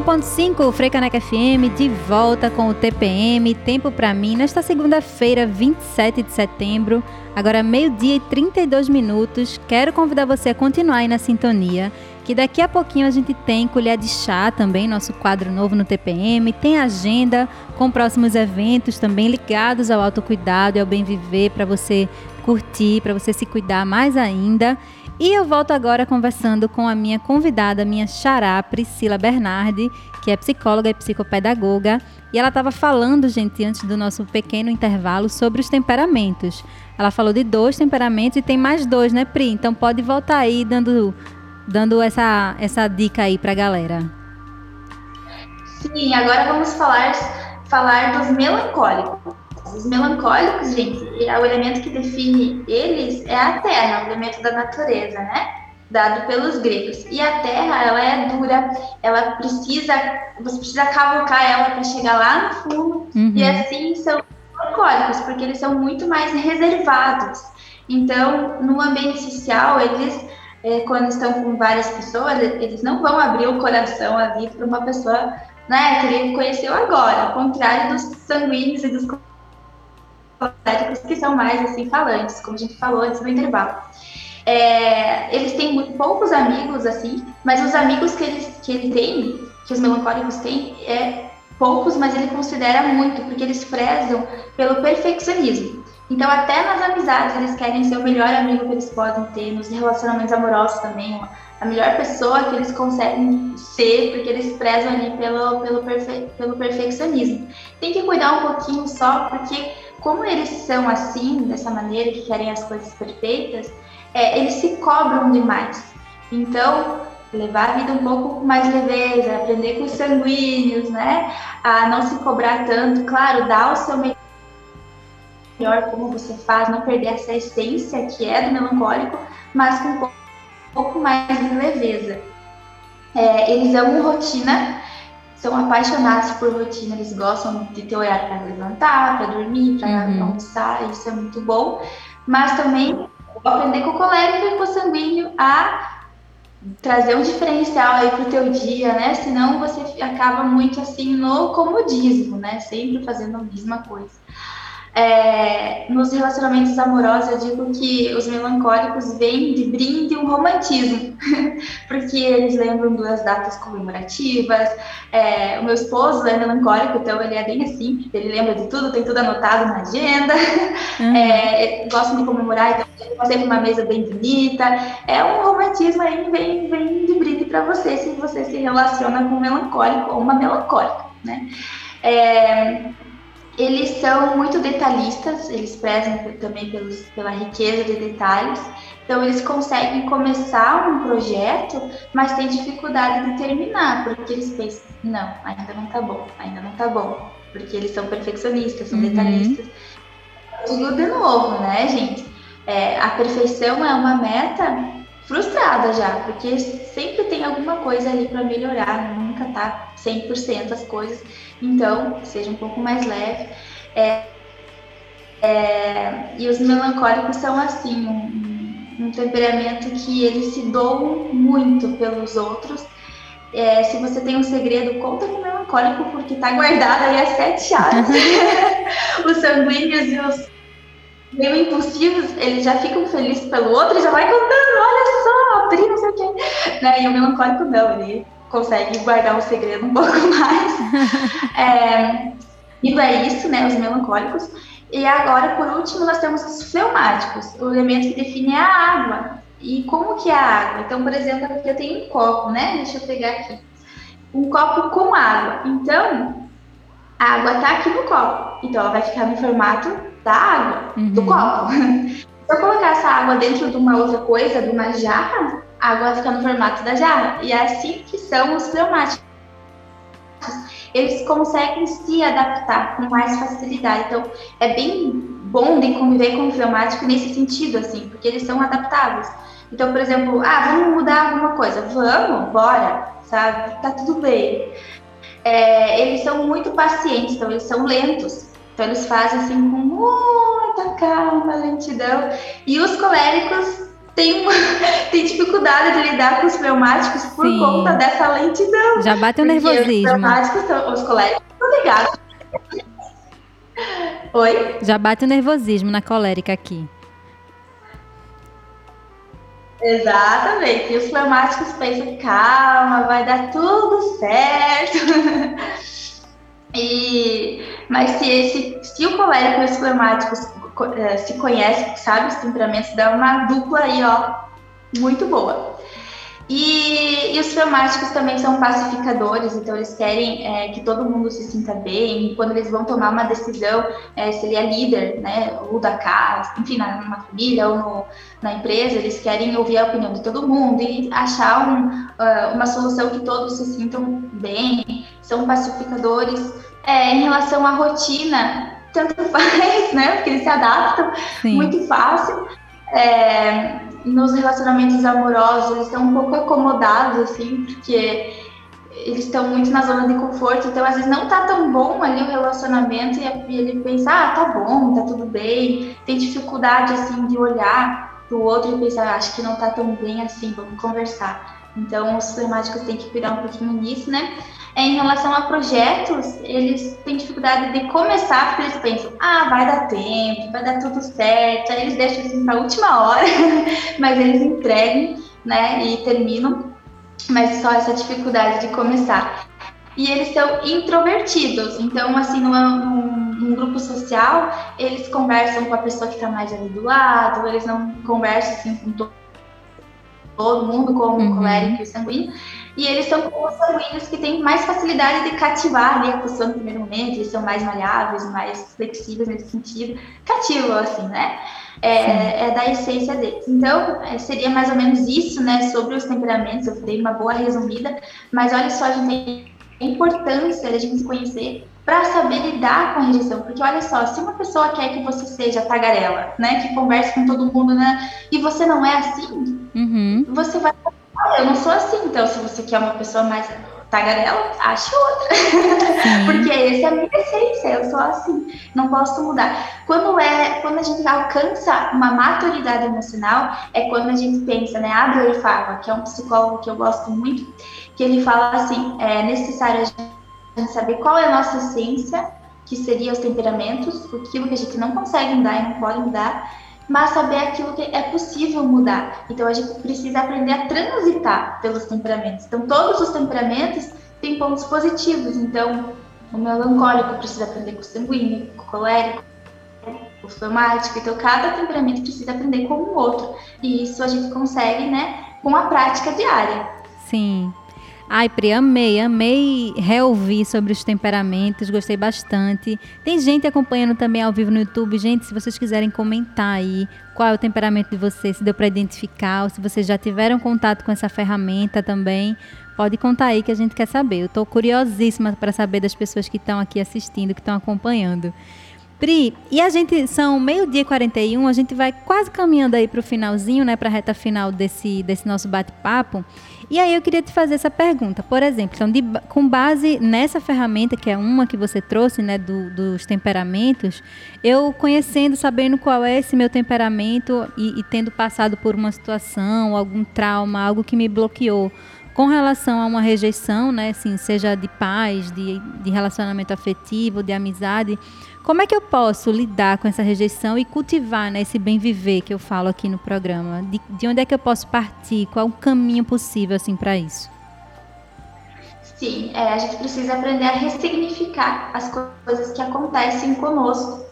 101.5 Freicaneca FM de volta com o TPM Tempo para mim nesta segunda-feira, 27 de setembro, agora meio-dia e 32 minutos. Quero convidar você a continuar aí na sintonia, que daqui a pouquinho a gente tem colher de chá também, nosso quadro novo no TPM, tem agenda com próximos eventos também ligados ao autocuidado e ao bem viver para você curtir, para você se cuidar mais ainda. E eu volto agora conversando com a minha convidada, minha xará, Priscila Bernardi, que é psicóloga e psicopedagoga. E ela estava falando, gente, antes do nosso pequeno intervalo, sobre os temperamentos. Ela falou de dois temperamentos e tem mais dois, né, Pri? Então pode voltar aí dando, dando essa, essa dica aí para a galera.
Sim, agora vamos falar, falar dos melancólicos. Os melancólicos, gente, é o elemento que define eles é a terra, o elemento da natureza, né? Dado pelos gregos. E a terra, ela é dura, ela precisa, você precisa cavucar ela para chegar lá no fundo. Uhum. E assim são melancólicos, porque eles são muito mais reservados. Então, no ambiente social, eles é, quando estão com várias pessoas, eles não vão abrir o coração ali para uma pessoa né, que ele conheceu agora, ao contrário dos sanguíneos e dos que são mais assim falantes, como a gente falou antes do intervalo. É, eles têm muito, poucos amigos assim, mas os amigos que eles que ele tem, que os melancólicos têm, é poucos, mas ele considera muito, porque eles prezam pelo perfeccionismo. Então, até nas amizades, eles querem ser o melhor amigo que eles podem ter, nos relacionamentos amorosos também, a melhor pessoa que eles conseguem ser, porque eles prezam ali pelo, pelo, perfe, pelo perfeccionismo. Tem que cuidar um pouquinho só, porque como eles são assim, dessa maneira, que querem as coisas perfeitas, é, eles se cobram demais. Então, levar a vida um pouco com mais leveza, aprender com os sanguíneos, né? A não se cobrar tanto, claro, dar o seu melhor como você faz, não perder essa essência que é do melancólico, mas com um pouco mais de leveza. É, eles amam rotina, são apaixonados por rotina, eles gostam de ter horário para levantar, para dormir, para uhum. almoçar, isso é muito bom. Mas também aprender com o colega e com o sanguíneo a trazer um diferencial aí pro teu dia, né? Senão você acaba muito assim no comodismo, né? Sempre fazendo a mesma coisa. É, nos relacionamentos amorosos, eu digo que os melancólicos vêm de brinde um romantismo, porque eles lembram das datas comemorativas. É, o meu esposo é melancólico, então ele é bem assim, ele lembra de tudo, tem tudo anotado na agenda. Uhum. É, gosta de comemorar, então sempre uma mesa bem bonita. É um romantismo aí, vem, vem de brinde para você, se você se relaciona com um melancólico ou uma melancólica, né? É, eles são muito detalhistas, eles prezam também pelos, pela riqueza de detalhes. Então, eles conseguem começar um projeto, mas têm dificuldade de terminar, porque eles pensam: não, ainda não tá bom, ainda não tá bom. Porque eles são perfeccionistas, são uhum. detalhistas. Tudo de novo, né, gente? É, a perfeição é uma meta frustrada já, porque sempre tem alguma coisa ali para melhorar, nunca tá 100% as coisas. Então, seja um pouco mais leve. É, é, e os melancólicos são assim, um, um, temperamento que eles se doam muito pelos outros. É, se você tem um segredo, conta com o melancólico, porque tá guardado aí as sete chaves. os sanguíneos e os meio impulsivos, eles já ficam felizes pelo outro e já vai contando, olha só, pri, não sei o quê. Né? E o melancólico não, ele consegue guardar o segredo um pouco mais. é, e é isso, né, os melancólicos. E agora, por último, nós temos os fleumáticos, o elemento que define a água. E como que é a água? Então, por exemplo, aqui eu tenho um copo, né? Deixa eu pegar aqui. Um copo com água. Então, a água está aqui no copo. Então, ela vai ficar no formato da água, uhum. do copo. Se eu colocar essa água dentro de uma outra coisa, de uma jarra, a água vai ficar no formato da jarra. E é assim que são os fleumáticos. Eles conseguem se adaptar com mais facilidade. Então, é bem bom de conviver com o fleumático nesse sentido, assim, porque eles são adaptáveis. Então, por exemplo, ah, vamos mudar alguma coisa. Vamos, bora, sabe? Tá tudo bem. É, eles são muito pacientes, então eles são lentos. Então, eles fazem assim com muita calma, lentidão. E os coléricos tem, tem dificuldade de lidar com os pneumáticos por Sim. conta dessa lentidão.
Já bate o nervosismo. Os
pneumáticos, os colegas estão ligados. Oi?
Já bate o nervosismo na colérica aqui.
Exatamente. E os pneumáticos pensam, calma, vai dar tudo certo. e, mas se, esse, se o colérico e os pneumáticos eh, se conhecem, sabe os temperamentos, dá uma dupla aí, ó, muito boa. E, e, os fleumáticos também são pacificadores, então eles querem é, que todo mundo se sinta bem. Quando eles vão tomar uma decisão, é, se ele é líder, né, ou da casa, enfim, na, numa família ou no, na empresa, eles querem ouvir a opinião de todo mundo e achar um, uh, uma solução que todos se sintam bem. São pacificadores. É, em relação à rotina, tanto faz, né, porque eles se adaptam Sim. muito fácil. É, nos relacionamentos amorosos, eles estão um pouco acomodados, assim, porque eles estão muito na zona de conforto, então às vezes não tá tão bom ali o relacionamento e ele pensa, ah, tá bom, tá tudo bem, tem dificuldade, assim, de olhar pro outro e pensar, ah, acho que não tá tão bem assim, vamos conversar. Então os temáticos têm que virar um pouquinho nisso, né? É, em relação a projetos, eles têm dificuldade de começar porque eles pensam, ah, vai dar tempo, vai dar tudo certo, aí eles deixam assim para a última hora, mas eles entregam, né, e terminam, mas só essa dificuldade de começar. E eles são introvertidos, então, assim, numa, num, grupo social, eles conversam com a pessoa que está mais ali do lado, eles não conversam assim com todo todo mundo, como uhum. colérico e sanguíneo. E eles são os sanguíneos que têm mais facilidade de cativar ali a pessoa no primeiro momento, eles são mais maleáveis, mais flexíveis nesse sentido. Cativam, assim, né? É, é, da essência deles. Então, é, seria mais ou menos isso, né, sobre os temperamentos. Eu dei uma boa resumida, mas olha só, a gente tem a importância da gente se conhecer para saber lidar com a rejeição. Porque olha só, se uma pessoa quer que você seja tagarela, né, que converse com todo mundo, né, e você não é assim, uhum. você vai ah, eu não sou assim, então se você quer uma pessoa mais tagarela, ache outra. Porque essa é a minha essência, eu sou assim, não posso mudar. Quando é, quando a gente alcança uma maturidade emocional, é quando a gente pensa, né? Adler fala, que é um psicólogo que eu gosto muito, que ele fala assim, é necessário a gente saber qual é a nossa essência, que seria os temperamentos, aquilo que a gente não consegue mudar e não pode mudar, mas saber aquilo que é possível mudar. Então a gente precisa aprender a transitar pelos temperamentos. Então todos os temperamentos têm pontos positivos. Então o melancólico precisa aprender com o sanguíneo, com o colérico, com o fleumático. Então cada temperamento precisa aprender com o outro. E isso a gente consegue, né, com a prática diária.
Sim. Ai, Pri, amei, amei reouvir sobre os temperamentos, gostei bastante. Tem gente acompanhando também ao vivo no YouTube. Gente, se vocês quiserem comentar aí qual é o temperamento de vocês, se deu para identificar, ou se vocês já tiveram contato com essa ferramenta também, pode contar aí que a gente quer saber. Eu estou curiosíssima para saber das pessoas que estão aqui assistindo, que estão acompanhando. Pri, e a gente são meio-dia e 41, a gente vai quase caminhando aí para o finalzinho, né, para a reta final desse, desse nosso bate-papo. E aí eu queria te fazer essa pergunta. Por exemplo, então, de, com base nessa ferramenta, que é uma que você trouxe, né, do, dos temperamentos, eu conhecendo, sabendo qual é esse meu temperamento e, e tendo passado por uma situação, algum trauma, algo que me bloqueou com relação a uma rejeição, né, assim, seja de paz, de, de relacionamento afetivo, de amizade, como é que eu posso lidar com essa rejeição e cultivar né, esse bem viver que eu falo aqui no programa? De, de onde é que eu posso partir? Qual é o caminho possível assim para isso?
Sim, é, a gente precisa aprender a ressignificar as coisas que acontecem conosco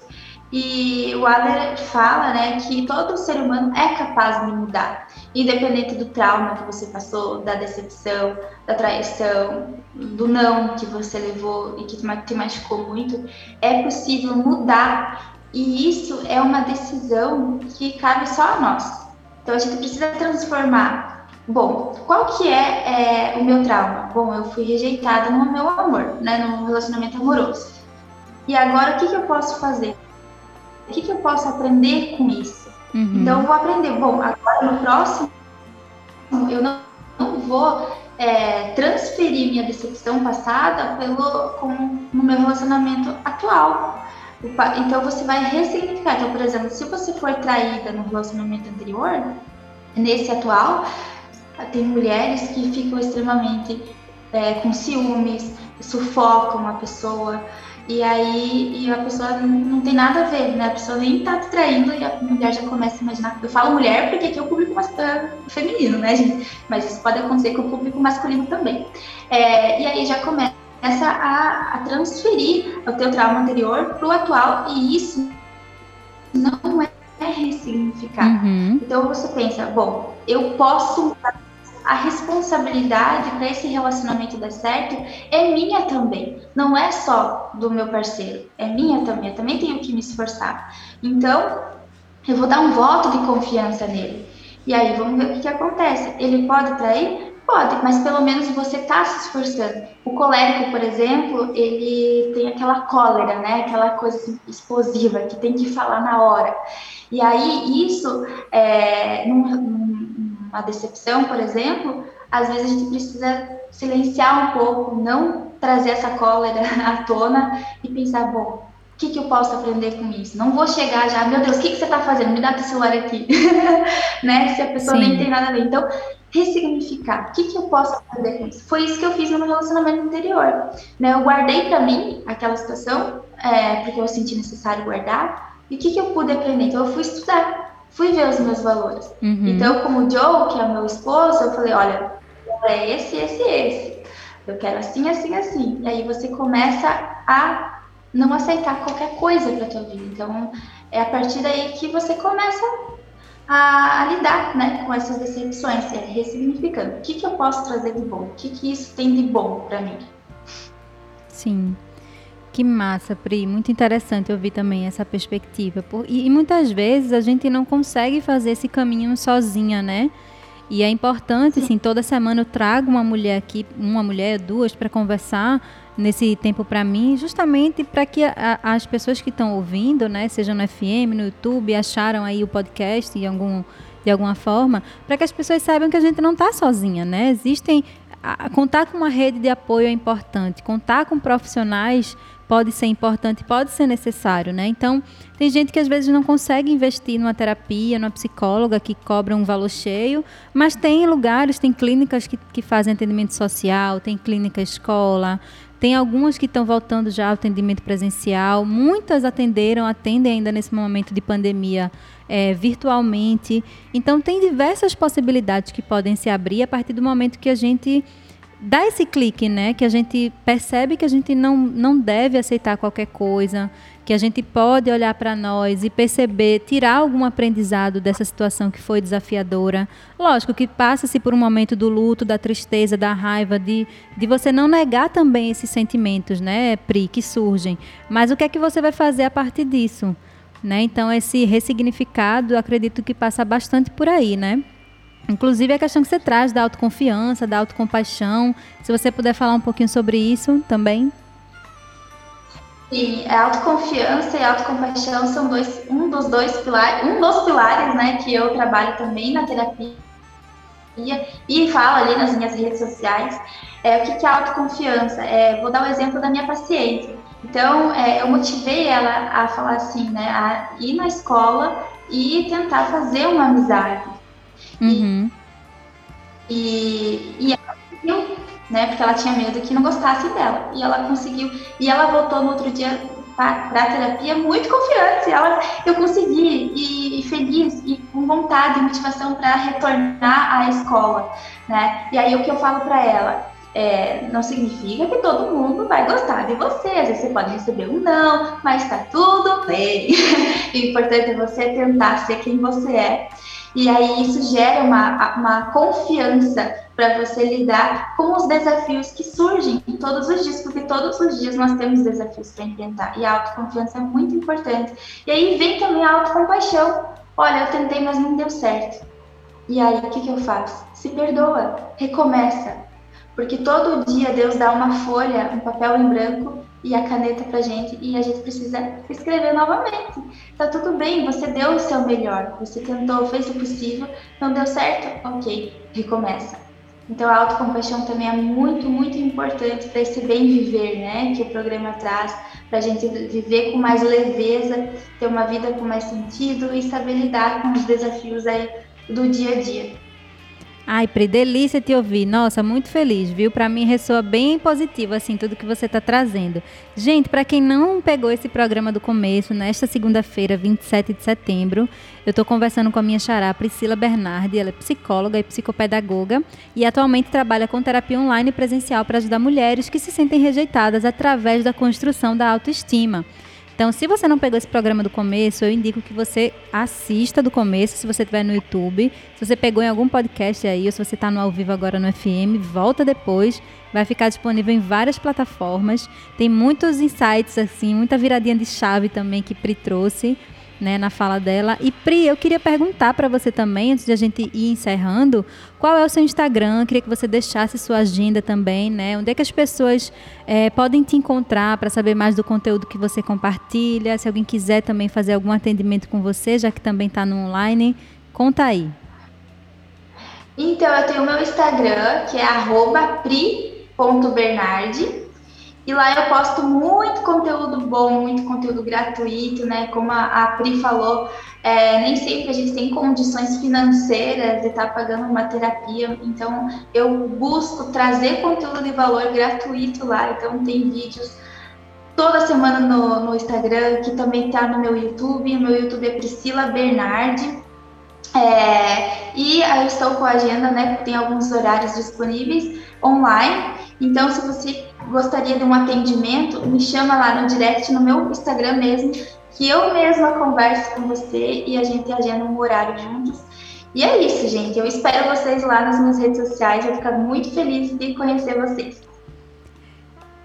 e o Adler fala né, que todo ser humano é capaz de mudar, independente do trauma que você passou, da decepção, da traição, do não que você levou e que te machucou muito, é possível mudar. E isso é uma decisão que cabe só a nós. Então a gente precisa transformar. Bom, qual que é, é o meu trauma? Bom, eu fui rejeitada no meu amor, né, no relacionamento amoroso. E agora o que, que eu posso fazer? O que, que eu posso aprender com isso? Uhum. Então, eu vou aprender. Bom, agora no próximo, eu não, não vou é, transferir minha decepção passada pelo, com, no meu relacionamento atual. Então, você vai ressignificar. Então, por exemplo, se você for traída no relacionamento anterior, nesse atual, tem mulheres que ficam extremamente é, com ciúmes, sufocam a pessoa, e aí e a pessoa não tem nada a ver, né? A pessoa nem tá traindo e a mulher já começa a imaginar. Eu falo mulher porque aqui é o público feminino, né, gente? Mas isso pode acontecer com o público masculino também. É, e aí já começa a, a transferir o teu trauma anterior pro atual e isso não é ressignificar. Uhum. Então você pensa, bom, eu posso a responsabilidade para esse relacionamento dar certo é minha também. Não é só do meu parceiro, é minha também. Eu também tenho que me esforçar. Então, eu vou dar um voto de confiança nele. E aí, vamos ver o que, que acontece. Ele pode trair? Pode, mas pelo menos você está se esforçando. O colérico, por exemplo, ele tem aquela cólera, né? Aquela coisa assim, explosiva que tem que falar na hora. E aí, isso, é, num, uma decepção, por exemplo, às vezes a gente precisa silenciar um pouco, não trazer essa cólera à tona e pensar, bom, o que, que eu posso aprender com isso? Não vou chegar já, meu Deus, o que, que você está fazendo? Me dá teu celular aqui, né? Se a pessoa Sim. nem tem nada a ver. Então, ressignificar. O que, que eu posso aprender com isso? Foi isso que eu fiz no meu relacionamento anterior. Né? Eu guardei para mim aquela situação, é, porque eu senti necessário guardar. E o que, que eu pude aprender? Então, eu fui estudar fui ver os meus valores. Uhum. Então, como o Joe, que é o meu esposo, eu falei, olha, é esse, esse, esse. Eu quero assim, assim, assim. E aí você começa a não aceitar qualquer coisa para tua vida. Então, é a partir daí que você começa a, a lidar né, com essas decepções, é, ressignificando. O que, que eu posso trazer de bom? O que, que isso tem de bom para mim?
Sim. Que massa, Pri. Muito interessante ouvir também essa perspectiva. E, muitas vezes a gente não consegue fazer esse caminho sozinha, né? E é importante, sim, toda semana eu trago uma mulher aqui, uma mulher, duas, para conversar nesse tempo para mim, justamente para que a, as pessoas que estão ouvindo, né, seja no FM, no YouTube, acharam aí o podcast de, algum, de alguma forma, para que as pessoas saibam que a gente não está sozinha, né? Existem. A, contar com uma rede de apoio é importante, contar com profissionais pode ser importante, pode ser necessário, né? Então, tem gente que às vezes não consegue investir numa terapia, numa psicóloga que cobra um valor cheio, mas tem lugares, tem clínicas que, que fazem atendimento social, tem clínica escola, tem algumas que estão voltando já ao atendimento presencial, muitas atenderam, atendem ainda nesse momento de pandemia é, virtualmente. Então, tem diversas possibilidades que podem se abrir a partir do momento que a gente dá esse clique, né? Que a gente percebe que a gente não, não deve aceitar qualquer coisa, que a gente pode olhar para nós e perceber, tirar algum aprendizado dessa situação que foi desafiadora. Lógico que passa-se por um momento do luto, da tristeza, da raiva, de, de você não negar também esses sentimentos, né, Pri, que surgem. Mas o que é que você vai fazer a partir disso? Né? Então, esse ressignificado, acredito que passa bastante por aí, né? Inclusive a questão que você traz da autoconfiança, da autocompaixão. Se você puder falar um pouquinho sobre isso também.
Sim, a autoconfiança e a autocompaixão são dois, um dos dois pilares, um dos pilares, né, que eu trabalho também na terapia e falo ali nas minhas redes sociais. É, o que, que é autoconfiança? É, vou dar o um exemplo da minha paciente. Então, é, eu motivei ela a falar assim, né, a ir na escola e tentar fazer uma amizade. Uhum. E, e ela conseguiu, né? Porque ela tinha medo que não gostasse dela. E ela conseguiu. E ela voltou no outro dia para a terapia muito confiante. Ela, eu consegui, e, e feliz, e com vontade e motivação para retornar à escola. Né? E aí o que eu falo para ela? É, não significa que todo mundo vai gostar de você. Às vezes você pode receber um não, mas está tudo bem. o importante é você tentar ser quem você é e aí isso gera uma, uma confiança para você lidar com os desafios que surgem todos os dias, porque todos os dias nós temos desafios para enfrentar. E a autoconfiança é muito importante. E aí vem também a autocompaixão. Olha, eu tentei, mas não deu certo. E aí, o que, que eu faço? Se perdoa, recomeça. Porque todo dia Deus dá uma folha, um papel em branco e a caneta pra gente e a gente precisa escrever novamente. Tá tudo bem, você deu o seu melhor, você tentou, fez o possível, não deu certo, ok, recomeça. Então a autocompaixão também é muito, muito importante para esse bem viver, né, que o programa traz, para a gente viver com mais leveza, ter uma vida com mais sentido e saber lidar com os desafios aí do dia a dia.
Ai, Pri, delícia te ouvir. Nossa, muito feliz, viu? Para mim ressoa bem positivo, assim, tudo que você está trazendo. Gente, para quem não pegou esse programa do começo, nesta segunda-feira, 27 de setembro, eu estou conversando com a minha xará, Priscila Bernardi. Ela é psicóloga e psicopedagoga e atualmente trabalha com terapia online presencial para ajudar mulheres que se sentem rejeitadas através da construção da autoestima. Então, se você não pegou esse programa do começo, eu indico que você assista do começo, se você estiver no YouTube. Se você pegou em algum podcast aí, ou se você está no ao vivo agora no FM, volta depois. Vai ficar disponível em várias plataformas. Tem muitos insights, assim, muita viradinha de chave também que Pri trouxe né, na fala dela. E Pri, eu queria perguntar para você também, antes de a gente ir encerrando, qual é o seu Instagram? Eu queria que você deixasse sua agenda também, né? Onde é que as pessoas é, podem te encontrar para saber mais do conteúdo que você compartilha? Se alguém quiser também fazer algum atendimento com você, já que também está no online, conta aí.
Então, eu tenho o meu Instagram, que é pri.bernardi. E lá eu posto muito conteúdo bom, muito conteúdo gratuito, né? Como a, Pri falou, é, nem sempre a gente tem condições financeiras de estar tá pagando uma terapia, então eu busco trazer conteúdo de valor gratuito lá. Então tem vídeos toda semana no, no Instagram, que também está no meu YouTube. O meu YouTube é Priscila Bernardi. É, e eu estou com a agenda, né? Tem alguns horários disponíveis online. Então, se você gostaria de um atendimento, me chama lá no direct, no meu Instagram mesmo, que eu mesma converso com você e a gente agenda um horário juntos. E é isso, gente. Eu espero vocês lá nas minhas redes sociais. Vou ficar muito feliz de conhecer vocês.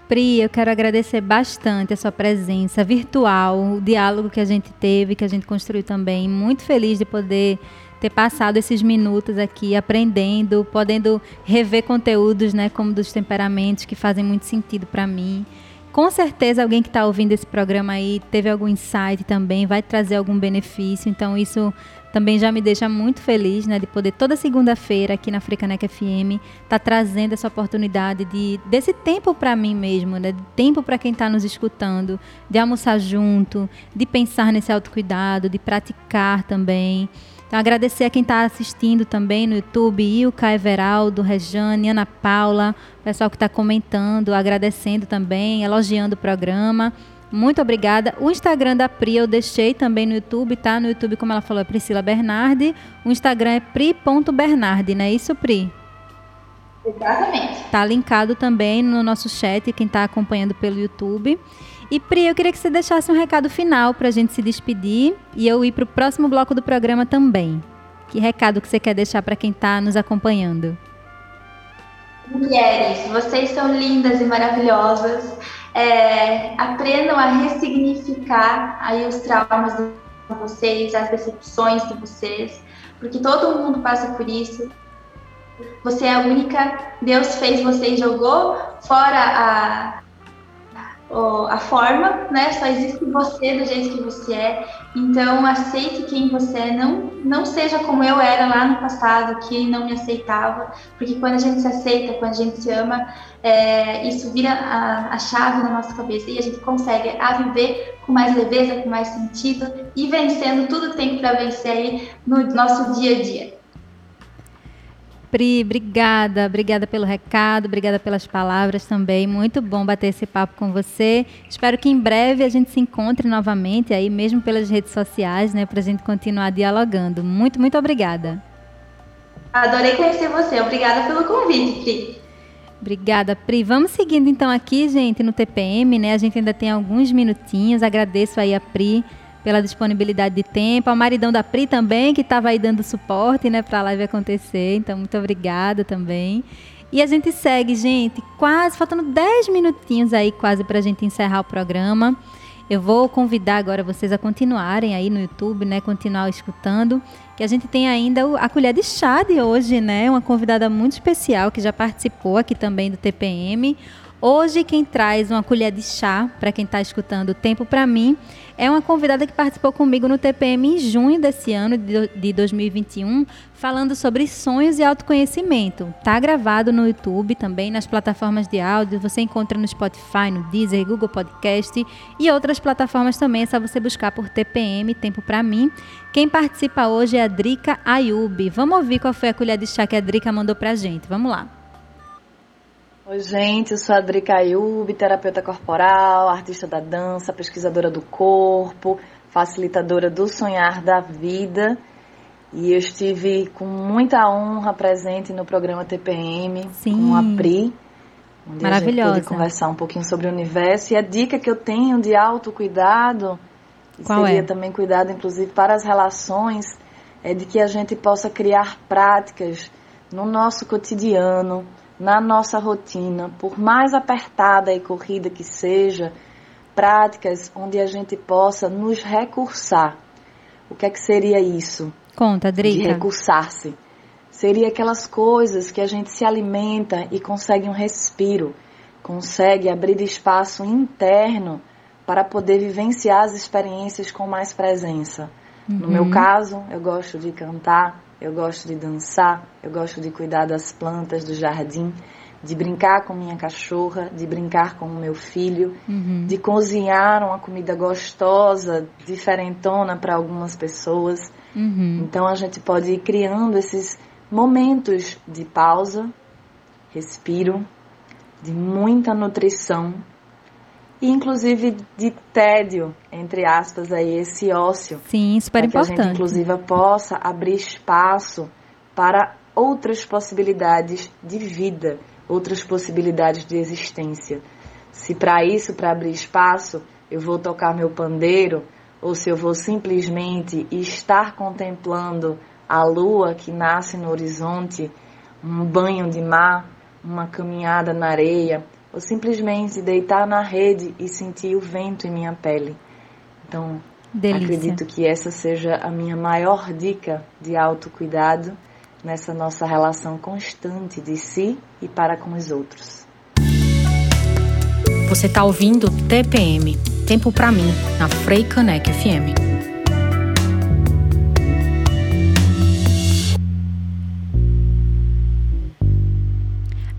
Pri, eu quero agradecer bastante a sua presença virtual, o diálogo que a gente teve, que a gente construiu também. Muito feliz de poder ter passado esses minutos aqui aprendendo, podendo rever conteúdos, né, como dos temperamentos que fazem muito sentido para mim. Com certeza alguém que está ouvindo esse programa aí teve algum insight também, vai trazer algum benefício. Então isso também já me deixa muito feliz, né, de poder toda segunda-feira aqui na Frecanec FM tá trazendo essa oportunidade de desse tempo para mim mesmo, né, de tempo para quem está nos escutando, de almoçar junto, de pensar nesse autocuidado, de praticar também. Então, agradecer a quem está assistindo também no YouTube, Ilka, Everaldo, Rejane, Ana Paula, pessoal que está comentando, agradecendo também, elogiando o programa. Muito obrigada. O Instagram da Pri eu deixei também no YouTube, tá? No YouTube, como ela falou, é Priscila Bernardi. O Instagram é pri.bernardi, não é isso, Pri?
Exatamente.
Tá linkado também no nosso chat, quem está acompanhando pelo YouTube. E Pri, eu queria que você deixasse um recado final para a gente se despedir e eu ir para o próximo bloco do programa também. Que recado que você quer deixar para quem está nos acompanhando?
Mulheres, vocês são lindas e maravilhosas. É, aprendam a ressignificar aí os traumas de vocês, as decepções de vocês, porque todo mundo passa por isso. Você é a única. Deus fez você e jogou fora a, a forma, né? Só existe você do jeito que você é. Então, aceite quem você é. Não, não seja como eu era lá no passado, que não me aceitava. Porque quando a gente se aceita, quando a gente se ama, é, isso vira a, a chave na nossa cabeça e a gente consegue a viver com mais leveza, com mais sentido e vencendo tudo que tem para vencer aí no nosso dia a dia.
Pri, obrigada, obrigada pelo recado, obrigada pelas palavras também. Muito bom bater esse papo com você. Espero que em breve a gente se encontre novamente aí, mesmo pelas redes sociais, né, para a gente continuar dialogando. Muito, muito obrigada.
Adorei conhecer você. Obrigada pelo convite, Pri.
Obrigada, Pri. Vamos seguindo então aqui, gente, no TPM, né? A gente ainda tem alguns minutinhos. Agradeço aí a Pri pela disponibilidade de tempo, ao maridão da Pri também, que estava aí dando suporte né, para a live acontecer. Então, muito obrigada também. E a gente segue, gente, quase, faltando 10 minutinhos aí, quase, para a gente encerrar o programa. Eu vou convidar agora vocês a continuarem aí no YouTube, né? Continuar escutando. Que a gente tem ainda a colher de chá de hoje, né? Uma convidada muito especial que já participou aqui também do TPM. Hoje quem traz uma colher de chá para quem está escutando o Tempo para mim é uma convidada que participou comigo no TPM em junho desse ano de 2021, falando sobre sonhos e autoconhecimento. Tá gravado no YouTube também nas plataformas de áudio, você encontra no Spotify, no Deezer, Google Podcast e outras plataformas também, é só você buscar por TPM Tempo para mim. Quem participa hoje é a Drica Ayub. Vamos ouvir qual foi a colher de chá que a Drica mandou pra gente. Vamos lá.
Oi, gente, eu sou a Drica Ayub, terapeuta corporal, artista da dança, pesquisadora do corpo, facilitadora do sonhar da vida. E eu estive com muita honra presente no programa TPM Sim. com a Pri, onde a gente conversar um pouquinho sobre o universo. E a dica que eu tenho de autocuidado, e Qual seria é? também cuidado inclusive para as relações, é de que a gente possa criar práticas no nosso cotidiano, na nossa rotina, por mais apertada e corrida que seja, práticas onde a gente possa nos recursar. O que é que seria isso?
Conta, Drica.
De recursar-se. Seria aquelas coisas que a gente se alimenta e consegue um respiro, consegue abrir espaço interno para poder vivenciar as experiências com mais presença. Uhum. No meu caso, eu gosto de cantar, eu gosto de dançar, eu gosto de cuidar das plantas do jardim, de brincar com minha cachorra, de brincar com o meu filho, uhum. de cozinhar uma comida gostosa, diferentona para algumas pessoas. Uhum. Então a gente pode ir criando esses momentos de pausa, respiro, de muita nutrição e inclusive de tédio, entre aspas, aí, esse ócio.
Sim, super importante.
Que a gente, inclusive, possa abrir espaço para outras possibilidades de vida, outras possibilidades de existência. Se para isso, para abrir espaço, eu vou tocar meu pandeiro, ou se eu vou simplesmente estar contemplando a lua que nasce no horizonte, um banho de mar, uma caminhada na areia, ou simplesmente deitar na rede e sentir o vento em minha pele. Então, Delícia. acredito que essa seja a minha maior dica de autocuidado nessa nossa relação constante de si e para com os outros.
Você está ouvindo TPM Tempo para mim, na Frei Caneca FM.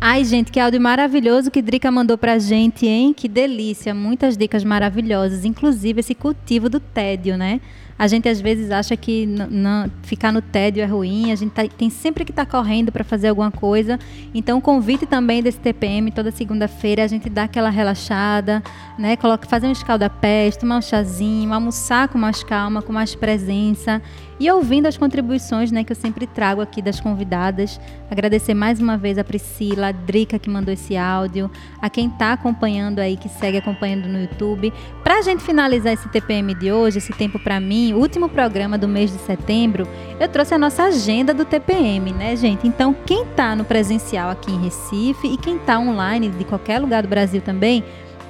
Ai, gente, que áudio maravilhoso que Drica mandou pra gente, hein? Que delícia, muitas dicas maravilhosas, inclusive esse cultivo do tédio, né? A gente às vezes acha que ficar no tédio é ruim, a gente tá, tem sempre que estar tá correndo para fazer alguma coisa. Então, o convite também desse TPM, toda segunda-feira, a gente dá aquela relaxada, né? Coloca, fazer um escaldapés, tomar um chazinho, almoçar com mais calma, com mais presença e ouvindo as contribuições né, que eu sempre trago aqui das convidadas. Agradecer mais uma vez a Priscila, a Drica que mandou esse áudio, a quem está acompanhando aí, que segue acompanhando no YouTube. Para a gente finalizar esse TPM de hoje, esse tempo para mim, último programa do mês de setembro, eu trouxe a nossa agenda do TPM, né, gente? Então, quem está no presencial aqui em Recife e quem está online de qualquer lugar do Brasil também,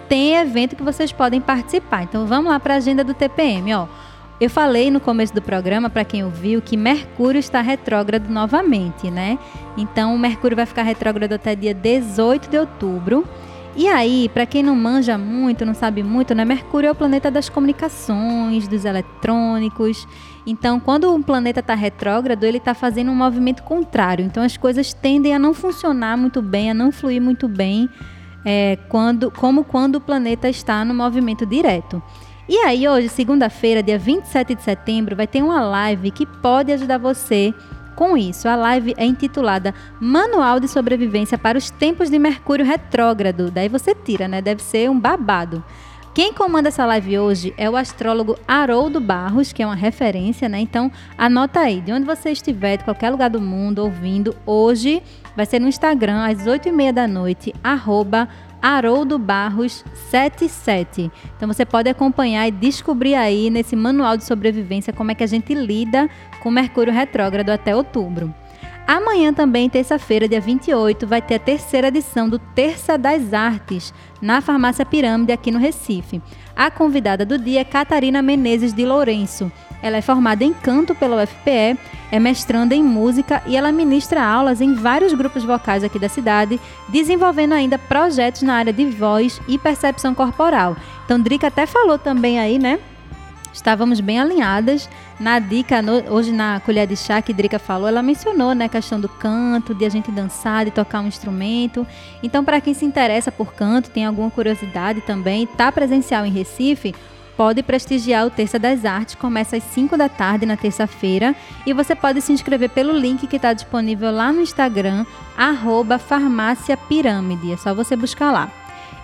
tem evento que vocês podem participar. Então, vamos lá para a agenda do TPM, ó. Eu falei no começo do programa, para quem ouviu, que Mercúrio está retrógrado novamente, né? Então, Mercúrio vai ficar retrógrado até dia 18 de outubro. E aí, para quem não manja muito, não sabe muito, né? Mercúrio é o planeta das comunicações, dos eletrônicos. Então, quando um planeta está retrógrado, ele está fazendo um movimento contrário. Então, as coisas tendem a não funcionar muito bem, a não fluir muito bem, é, quando, como quando o planeta está no movimento direto. E aí, hoje, segunda-feira, dia 27 de setembro, vai ter uma live que pode ajudar você com isso. A live é intitulada Manual de Sobrevivência para os Tempos de Mercúrio Retrógrado. Daí você tira, né? Deve ser um babado. Quem comanda essa live hoje é o astrólogo Haroldo Barros, que é uma referência, né? Então, anota aí, de onde você estiver, de qualquer lugar do mundo, ouvindo, hoje vai ser no Instagram, às 8h30 da noite, arroba Haroldo Barros 77. Então você pode acompanhar e descobrir aí nesse manual de sobrevivência como é que a gente lida com Mercúrio retrógrado até outubro. Amanhã também, terça-feira, dia 28, vai ter a terceira edição do Terça das Artes, na Farmácia Pirâmide, aqui no Recife. A convidada do dia é Catarina Menezes de Lourenço. Ela é formada em canto pela UFPE, é mestranda em música e ela ministra aulas em vários grupos vocais aqui da cidade, desenvolvendo ainda projetos na área de voz e percepção corporal. Então, Drica até falou também aí, né? Estávamos bem alinhadas. Na dica, no, hoje na colher de chá que Drica falou, ela mencionou né, a questão do canto, de a gente dançar, de tocar um instrumento. Então, para quem se interessa por canto, tem alguma curiosidade também, está presencial em Recife, pode prestigiar o Terça das Artes. Começa às 5 da tarde na terça-feira. E você pode se inscrever pelo link que está disponível lá no Instagram, arroba farmácia pirâmide. É só você buscar lá.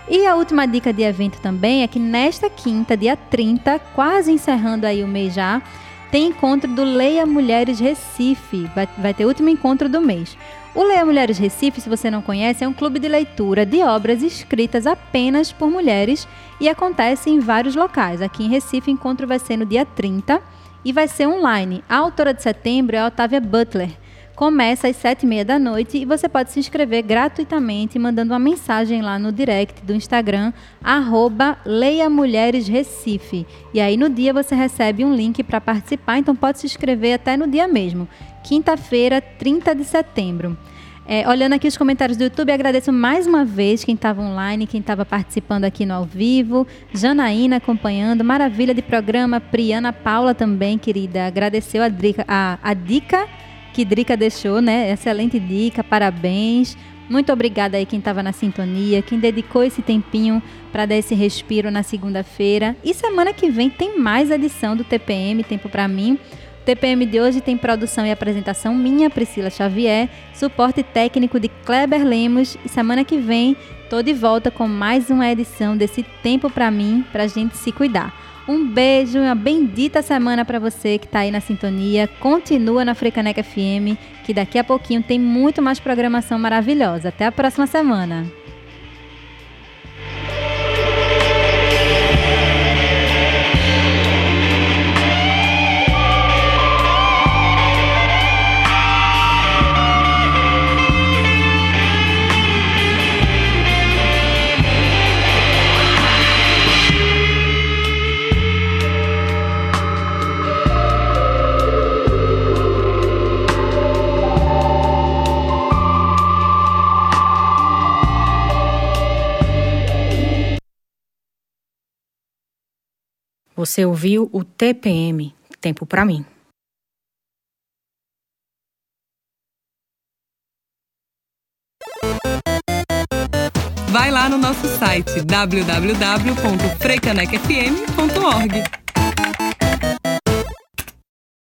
E a última dica de evento também é que nesta quinta, dia 30, quase encerrando aí o mês já, tem encontro do Leia Mulheres Recife. Vai, vai ter o último encontro do mês. O Leia Mulheres Recife, se você não conhece, é um clube de leitura de obras escritas apenas por mulheres e acontece em vários locais. Aqui em Recife, o encontro vai ser no dia 30 e vai ser online. A autora de setembro é a Otávia Butler. Começa às sete e meia da noite e você pode se inscrever gratuitamente mandando uma mensagem lá no direct do Instagram, arroba Leia Mulheres Recife. E aí no dia você recebe um link para participar, então pode se inscrever até no dia mesmo, quinta-feira, 30 de setembro. É, olhando aqui os comentários do YouTube, agradeço mais uma vez quem estava online, quem estava participando aqui no ao vivo, Janaína acompanhando, maravilha de programa, Priana Paula também, querida, agradeceu a, a, a dica que Drica deixou, né? Excelente dica, parabéns. Muito obrigada aí quem estava na sintonia, quem dedicou esse tempinho para dar esse respiro na segunda-feira. E semana que vem tem mais edição do TPM, Tempo para mim. O TPM de hoje tem produção e apresentação minha, Priscila Xavier, suporte técnico de Kleber Lemos. E semana que vem tô de volta com mais uma edição desse Tempo para mim, para gente se cuidar. Um beijo, uma bendita semana para você que está aí na sintonia. Continua na Frecaneca FM, que daqui a pouquinho tem muito mais programação maravilhosa. Até a próxima semana.
Você ouviu o TPM, Tempo para mim.
Vai lá no nosso site www.freicanecfm.org.